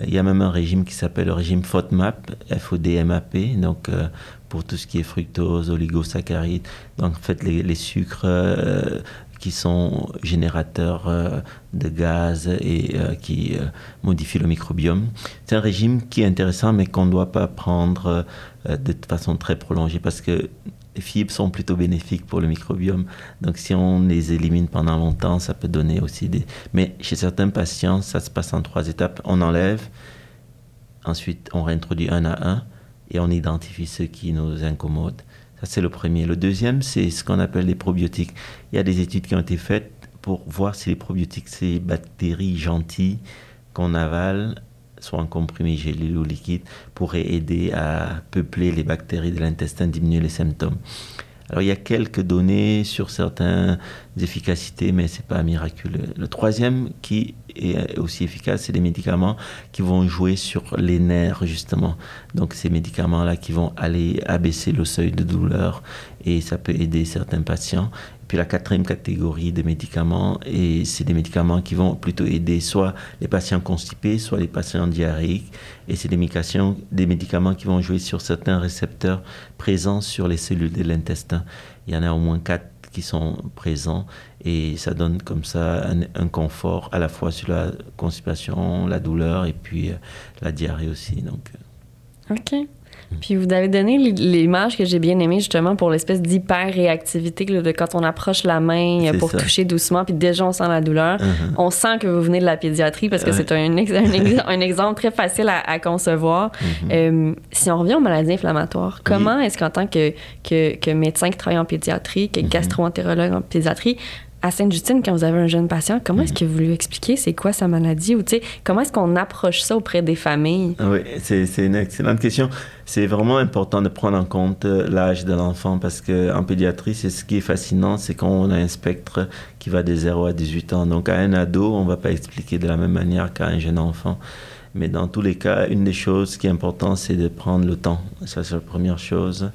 [SPEAKER 2] Euh, il y a même un régime qui s'appelle le régime FODMAP, F-O-D-M-A-P, donc euh, pour tout ce qui est fructose, oligosaccharides, donc en fait les, sucres qui sont générateurs euh, de gaz et euh, qui euh, modifient le microbiome. C'est un régime qui est intéressant, mais qu'on ne doit pas prendre de façon très prolongée parce que les fibres sont plutôt bénéfiques pour le microbiome. Donc si on les élimine pendant longtemps, ça peut donner aussi des... Mais chez certains patients, ça se passe en trois étapes. On enlève, ensuite on réintroduit un à un et on identifie ceux qui nous incommodent. Ça, c'est le premier. Le deuxième, c'est ce qu'on appelle les probiotiques. Il y a des études qui ont été faites pour voir si les probiotiques, ces bactéries gentilles qu'on avale, soit en comprimé gélé ou liquide, pourraient aider à peupler les bactéries de l'intestin, diminuer les symptômes. Alors il y a quelques données sur certaines efficacités, mais c'est pas miraculeux. Le troisième qui est aussi efficace, c'est les médicaments qui vont jouer sur les nerfs justement. Donc ces médicaments-là qui vont aller abaisser le seuil de douleur et ça peut aider certains patients. Puis la quatrième catégorie de médicaments, et c'est des médicaments qui vont plutôt aider soit les patients constipés, soit les patients diarrhéiques. Et c'est des des médicaments qui vont jouer sur certains récepteurs présents sur les cellules de l'intestin. Il y en a au moins quatre qui sont présents et ça donne comme ça un, confort à la fois sur la constipation, la douleur et puis euh, la diarrhée aussi. Donc.
[SPEAKER 1] Euh. OK. Puis vous avez donné l'image que j'ai bien aimée justement pour l'espèce d'hyper-réactivité de quand on approche la main euh, pour toucher doucement, puis déjà on sent la douleur. Uh-huh. On sent que vous venez de la pédiatrie parce que c'est un, *laughs* un, exemple très facile à, concevoir. Uh-huh. Euh, si on revient aux maladies inflammatoires, comment est-ce qu'en tant que, que, que, médecin qui travaille en pédiatrie, que uh-huh. gastro-entérologue en pédiatrie, à Sainte-Justine, quand vous avez un jeune patient, comment est-ce que vous lui expliquez c'est quoi sa maladie ou comment est-ce qu'on approche ça auprès des familles?
[SPEAKER 2] Ah oui, c'est une excellente question. C'est vraiment important de prendre en compte euh, l'âge de l'enfant parce qu'en pédiatrie, c'est ce qui est fascinant, c'est qu'on a un spectre qui va de 0 à 18 ans. Donc à un ado, on ne va pas expliquer de la même manière qu'à un jeune enfant. Mais dans tous les cas, une des choses qui est importante, c'est de prendre le temps. Ça, c'est la première chose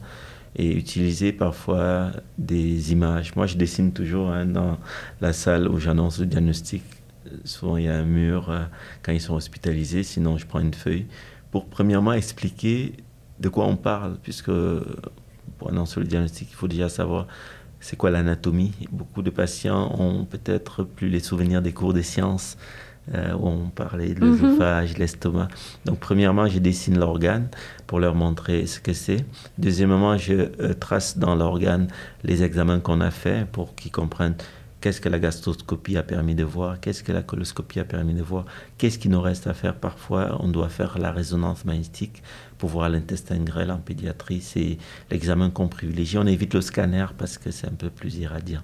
[SPEAKER 2] et utiliser parfois des images. Moi, je dessine toujours hein, dans la salle où j'annonce le diagnostic. Souvent, il y a un mur euh, quand ils sont hospitalisés, sinon je prends une feuille pour premièrement expliquer de quoi on parle, puisque pour annoncer le diagnostic, il faut déjà savoir c'est quoi l'anatomie. Beaucoup de patients ont peut-être plus les souvenirs des cours de sciences euh, où on parlait de l'œsophage, mhm. l'estomac. Donc, premièrement, je dessine l'organe pour leur montrer ce que c'est. Deuxièmement, je euh, trace dans l'organe les examens qu'on a faits pour qu'ils comprennent qu'est-ce que la gastroscopie a permis de voir, qu'est-ce que la coloscopie a permis de voir, qu'est-ce qu'il nous reste à faire parfois. On doit faire la résonance magnétique pour voir l'intestin grêle en pédiatrie. C'est l'examen qu'on privilégie. On évite le scanner parce que c'est un peu plus irradiant.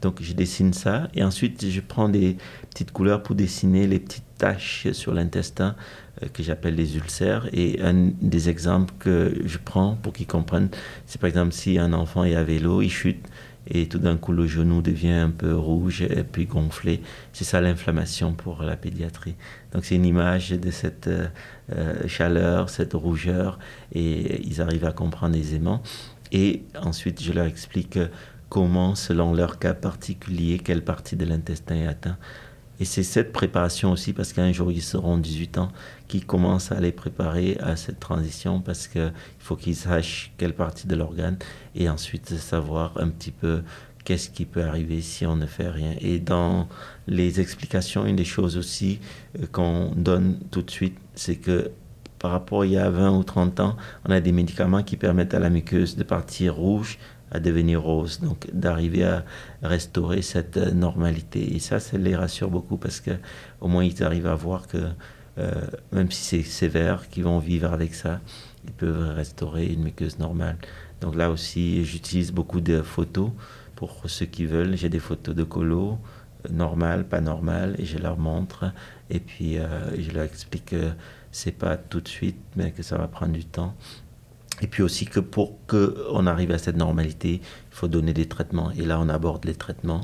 [SPEAKER 2] Donc je dessine ça et ensuite je prends des petites couleurs pour dessiner les petites taches sur l'intestin euh, que j'appelle les ulcères. Et un des exemples que je prends pour qu'ils comprennent, c'est par exemple si un enfant est à vélo, il chute et tout d'un coup le genou devient un peu rouge et puis gonflé. C'est ça l'inflammation pour la pédiatrie. Donc c'est une image de cette euh, euh, chaleur, cette rougeur et ils arrivent à comprendre aisément. Et ensuite je leur explique comment, selon leur cas particulier, quelle partie de l'intestin est atteinte. Et c'est cette préparation aussi, parce qu'un jour ils seront 18 ans, qui commence à les préparer à cette transition, parce qu'il faut qu'ils sachent quelle partie de l'organe, et ensuite savoir un petit peu qu'est-ce qui peut arriver si on ne fait rien. Et dans les explications, une des choses aussi euh, qu'on donne tout de suite, c'est que par rapport à il y a 20 ou 30 ans, on a des médicaments qui permettent à la muqueuse de partir rouge à devenir rose, donc d'arriver à restaurer cette normalité. Et ça, ça les rassure beaucoup parce que au moins ils arrivent à voir que euh, même si c'est sévère, qu'ils vont vivre avec ça, ils peuvent restaurer une muqueuse normale. Donc là aussi, j'utilise beaucoup de photos pour ceux qui veulent. J'ai des photos de colo, euh, normal, pas normal, et je leur montre. Et puis euh, je leur explique que c'est pas tout de suite, mais que ça va prendre du temps. Et puis aussi que pour qu'on arrive à cette normalité, il faut donner des traitements. Et là, on aborde les traitements.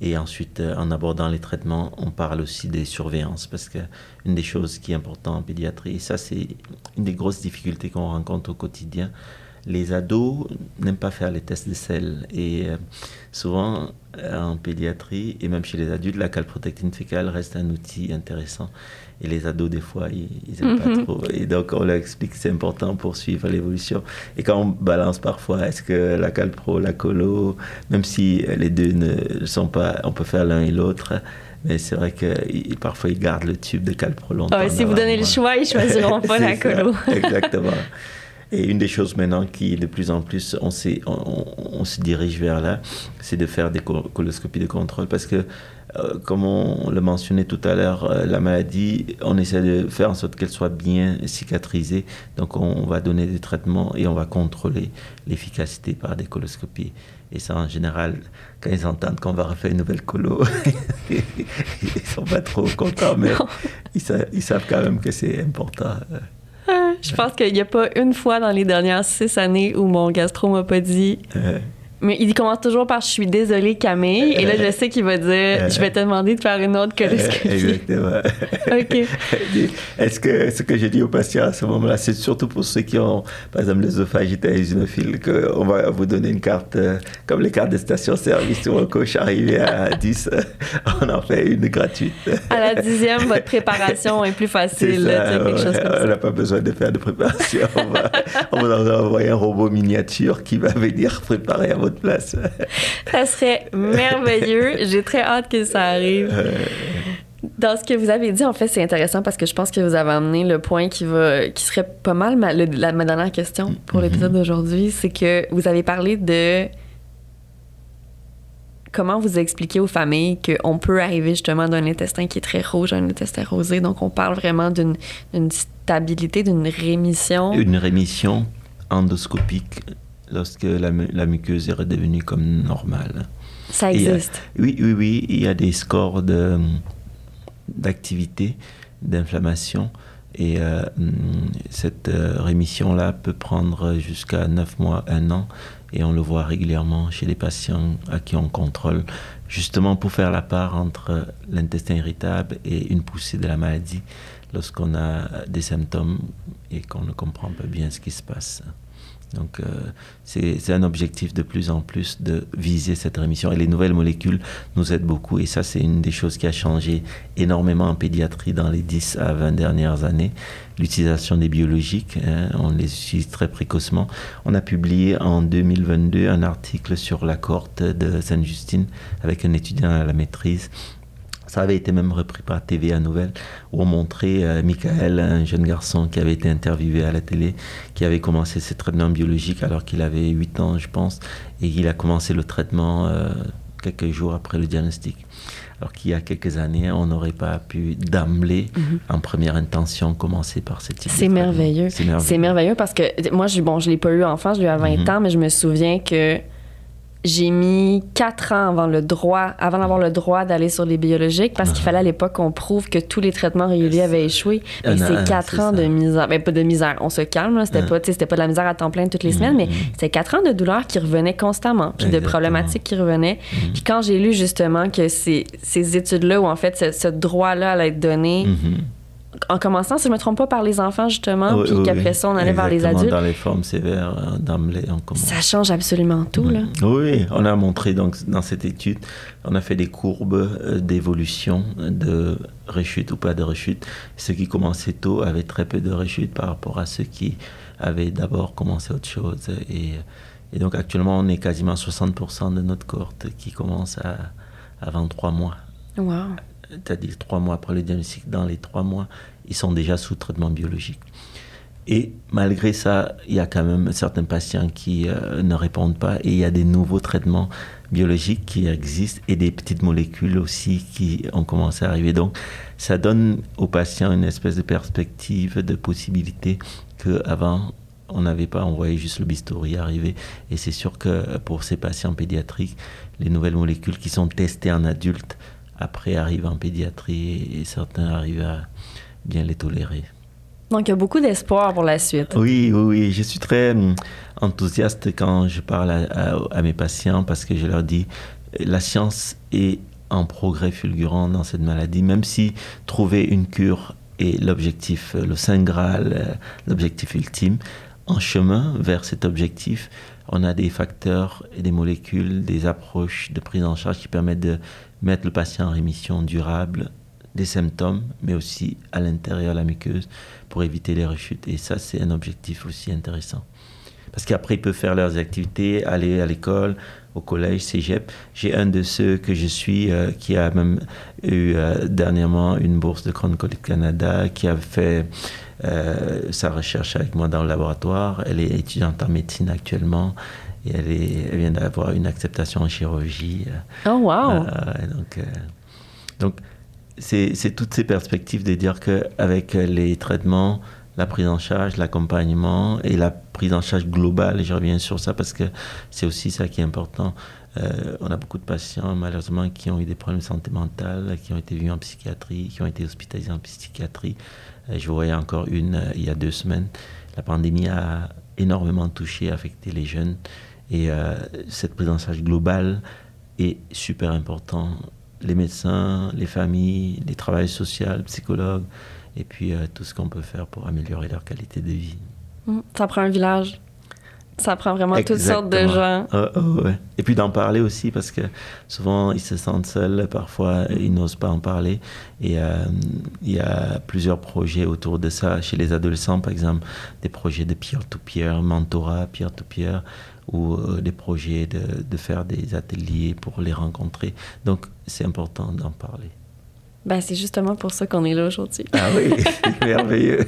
[SPEAKER 2] Et ensuite, euh, en abordant les traitements, on parle aussi des surveillances, parce qu'une des choses qui est importante en pédiatrie, et ça c'est une des grosses difficultés qu'on rencontre au quotidien, les ados n'aiment pas faire les tests de sel. Et euh, souvent, euh, en pédiatrie, et même chez les adultes, la calprotectine fécale reste un outil intéressant. Et les ados, des fois, ils n'aiment pas mhm. trop. Et donc, on leur explique que c'est important pour suivre l'évolution. Et quand on balance parfois, est-ce que la calpro, la colo, même si les deux ne sont pas, on peut faire l'un et l'autre, mais c'est vrai que parfois ils gardent le tube de calpro longtemps.
[SPEAKER 1] Ah si vous donnez le choix, ils choisiront *laughs* pas la colo. *laughs*
[SPEAKER 2] exactement. Et une des choses maintenant qui, de plus en plus, on, on, se dirige vers là, c'est de faire des coloscopies de contrôle parce que, euh, comme on le mentionnait tout à l'heure, euh, la maladie, on essaie de faire en sorte qu'elle soit bien cicatrisée. Donc, on va donner des traitements et on va contrôler l'efficacité par des coloscopies. Et ça, en général, quand ils entendent qu'on va refaire une nouvelle colo, *laughs* ils sont pas trop contents, mais ils, ils, savent quand même que c'est important. Euh.
[SPEAKER 1] Je pense qu'il n'y a pas une fois dans les dernières six années où mon gastro m'a pas dit. Mais il commence toujours par Je suis désolée, Camille. Et là, je sais qu'il va dire Je vais te demander de faire une autre coloscopie.
[SPEAKER 2] Exactement. *laughs* OK. *laughs* Est-ce que ce que j'ai dit aux patients à ce moment-là, c'est surtout pour ceux qui ont, par exemple, l'œsophagite eosinophile, qu'on va vous donner une carte, euh, comme les cartes de station-service où un coach arrivé à *laughs* 10, on en fait une gratuite.
[SPEAKER 1] À la dixième, votre préparation est plus facile.
[SPEAKER 2] on n'a pas besoin de faire de préparation. on va, on va envoyer un robot miniature qui va venir préparer à votre place. *laughs*
[SPEAKER 1] ça serait merveilleux. J'ai très hâte que ça arrive. Dans ce que vous avez dit, en fait, c'est intéressant parce que je pense que vous avez amené le point qui va, qui serait pas mal ma, la, ma dernière question pour mm-hmm. l'épisode d'aujourd'hui, c'est que vous avez parlé de comment vous expliquez aux familles qu'on peut arriver justement d'un intestin qui est très rouge à un intestin rosé. Donc, on parle vraiment d'une stabilité, d'une rémission.
[SPEAKER 2] Une rémission endoscopique lorsque la, muqueuse est redevenue comme normale.
[SPEAKER 1] Ça existe.
[SPEAKER 2] oui, oui, oui. Il y a des scores d'activité, d'inflammation. Et euh, cette euh, rémission-là peut prendre jusqu'à 9 mois, 1 an. Et on le voit régulièrement chez les patients à qui on contrôle, justement pour faire la part entre l'intestin irritable et une poussée de la maladie lorsqu'on a des symptômes et qu'on ne comprend pas bien ce qui se passe. Donc euh, c'est un objectif de plus en plus de viser cette rémission. Et les nouvelles molécules nous aident beaucoup. Et ça, c'est une des choses qui a changé énormément en pédiatrie dans les 10 à 20 dernières années. L'utilisation des biologiques, hein, on les utilise très précocement. On a publié en 2022 un article sur la cohorte de Sainte-Justine avec un étudiant à la maîtrise ça avait été même repris par TVA Nouvelle, où on montrait euh, Michael, un jeune garçon qui avait été interviewé à la télé, qui avait commencé ses traitements biologiques alors qu'il avait 8 ans, je pense, et il a commencé le traitement euh, quelques jours après le diagnostic. Alors qu'il y a quelques années, on n'aurait pas pu d'emblée, mhm. en première intention, commencer par cette type
[SPEAKER 1] C'est merveilleux. C'est merveilleux. parce que moi, je, bon, je ne l'ai pas eu enfant, je l'ai eu à 20 mhm. ans, mais je me souviens que j'ai mis quatre ans avant le droit, avant d'avoir le droit d'aller sur les biologiques parce qu'il fallait à l'époque qu'on prouve que tous les traitements réguliers avaient échoué. Et c'est quatre ans de misère. Mais ben, pas de misère, on se calme, c'était pas, c'était pas de la misère à temps plein toutes les mm-hmm. semaines, mais c'était quatre ans de douleur qui revenaient constamment, puis de problématiques qui revenaient. Mm-hmm. Puis quand j'ai lu justement que ces, ces études-là, où en fait ce, droit-là allait être donné, mm-hmm en commençant, si je ne me trompe pas, par les enfants, justement, puis qu'après ça, on allait vers les adultes.
[SPEAKER 2] dans les formes sévères euh, d'emblée, on commence.
[SPEAKER 1] Ça change absolument tout, là.
[SPEAKER 2] Oui, on a montré donc, dans cette étude, on a fait des courbes euh, d'évolution de rechute ou pas de rechute. Ceux qui commençaient tôt avaient très peu de rechute par rapport à ceux qui avaient d'abord commencé autre chose. Et, et, donc, actuellement, on est quasiment 60% de notre cohorte qui commence à, à 23 mois.
[SPEAKER 1] Wow
[SPEAKER 2] c'est-à-dire trois mois après le diagnostic, dans les trois mois, ils sont déjà sous traitement biologique. Et malgré ça, il y a quand même certains patients qui euh, ne répondent pas et il y a des nouveaux traitements biologiques qui existent et des petites molécules aussi qui ont commencé à arriver. Donc, ça donne aux patients une espèce de perspective, de possibilité qu'avant, on n'avait pas, on voyait juste le bistouri arriver. Et c'est sûr que pour ces patients pédiatriques, les nouvelles molécules qui sont testées en adultes après arrivent en pédiatrie et certains arrivent à bien les tolérer.
[SPEAKER 1] Donc, il y a beaucoup d'espoir pour la suite.
[SPEAKER 2] Oui, oui, oui. Je suis très hum, enthousiaste quand je parle à, mes patients parce que je leur dis la science est en progrès fulgurant dans cette maladie, même si trouver une cure est l'objectif, le Saint Graal, l'objectif ultime. En chemin vers cet objectif, on a des facteurs et des molécules, des approches de prise en charge qui permettent de mettre le patient en rémission durable des symptômes, mais aussi à l'intérieur de la muqueuse pour éviter les rechutes. Et ça, c'est un objectif aussi intéressant. Parce qu'après, ils peuvent faire leurs activités, aller à l'école, au collège, cégep. J'ai un de ceux que je suis euh, qui a même eu euh, dernièrement une bourse de Chronicle Canada, qui a fait euh, sa recherche avec moi dans le laboratoire. Elle est étudiante en médecine actuellement et elle, est, elle vient d'avoir une acceptation en chirurgie.
[SPEAKER 1] Oh, wow!
[SPEAKER 2] donc, donc c'est toutes ces perspectives de dire qu'avec les traitements, la prise en charge, l'accompagnement et la prise en charge globale, et je reviens sur ça parce que c'est aussi ça qui est important. Euh, on a beaucoup de patients, malheureusement, qui ont eu des problèmes de santé mentale, qui ont été vus en psychiatrie, qui ont été hospitalisés en psychiatrie. Euh, je voyais encore une euh, il y a deux semaines. La pandémie a énormément touché, affecté les jeunes. Et cette prise en charge globale est super importante les médecins, les familles, les travailleurs sociaux, psychologues, et puis euh, tout ce qu'on peut faire pour améliorer leur qualité de vie.
[SPEAKER 1] Mmh. Ça prend un village. Ça prend vraiment toutes sortes de gens.
[SPEAKER 2] Oh, oh, ouais. Et puis d'en parler aussi, parce que souvent ils se sentent seuls, parfois ils n'osent pas en parler. Et euh, il y a plusieurs projets autour de ça. Chez les adolescents, par exemple, des projets de peer-to-peer, mentorat peer-to-peer, ou euh, des projets de, de, faire des ateliers pour les rencontrer. Donc c'est important d'en parler.
[SPEAKER 1] Ben, c'est justement pour ça qu'on est là aujourd'hui.
[SPEAKER 2] Ah oui, *laughs* merveilleux.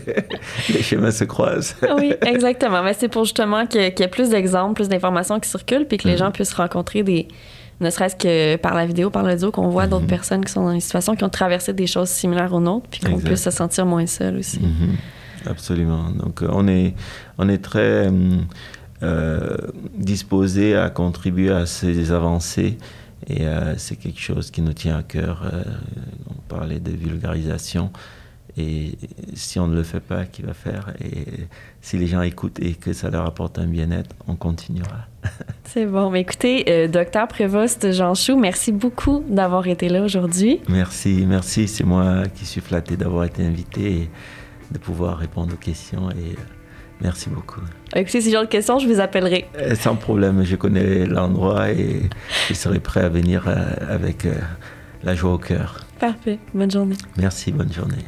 [SPEAKER 2] Les chemins se croisent.
[SPEAKER 1] oui, exactement. Mais c'est pour justement qu'il y ait plus d'exemples, plus d'informations qui circulent, puis que les mm. gens puissent rencontrer des, ne serait-ce que par la vidéo, par l'audio, qu'on voit d'autres mm-hmm. personnes qui sont dans des situations qui ont traversé des choses similaires aux nôtres, puis qu'on puisse se sentir moins seul aussi.
[SPEAKER 2] Mm-hmm. Absolument. Donc, euh, on est, on est très euh, disposé à contribuer à ces avancées et euh, c'est quelque chose qui nous tient à cœur. Euh, on parlait de vulgarisation. Et si on ne le fait pas, qui va faire? Et si les gens écoutent et que ça leur apporte un bien-être, on continuera. *laughs*
[SPEAKER 1] C'est bon. Mais écoutez, euh, docteur Prévost Jean Chou, merci beaucoup d'avoir été là aujourd'hui.
[SPEAKER 2] Merci, merci. C'est moi qui suis flatté d'avoir été invité et de pouvoir répondre aux questions. Et Merci beaucoup.
[SPEAKER 1] Écoutez, si j'ai d'autres questions, je vous appellerai.
[SPEAKER 2] Euh, sans problème, je connais l'endroit et je serai prêt à venir euh, avec euh, la joie au cœur.
[SPEAKER 1] Parfait. Bonne journée.
[SPEAKER 2] Merci, bonne journée.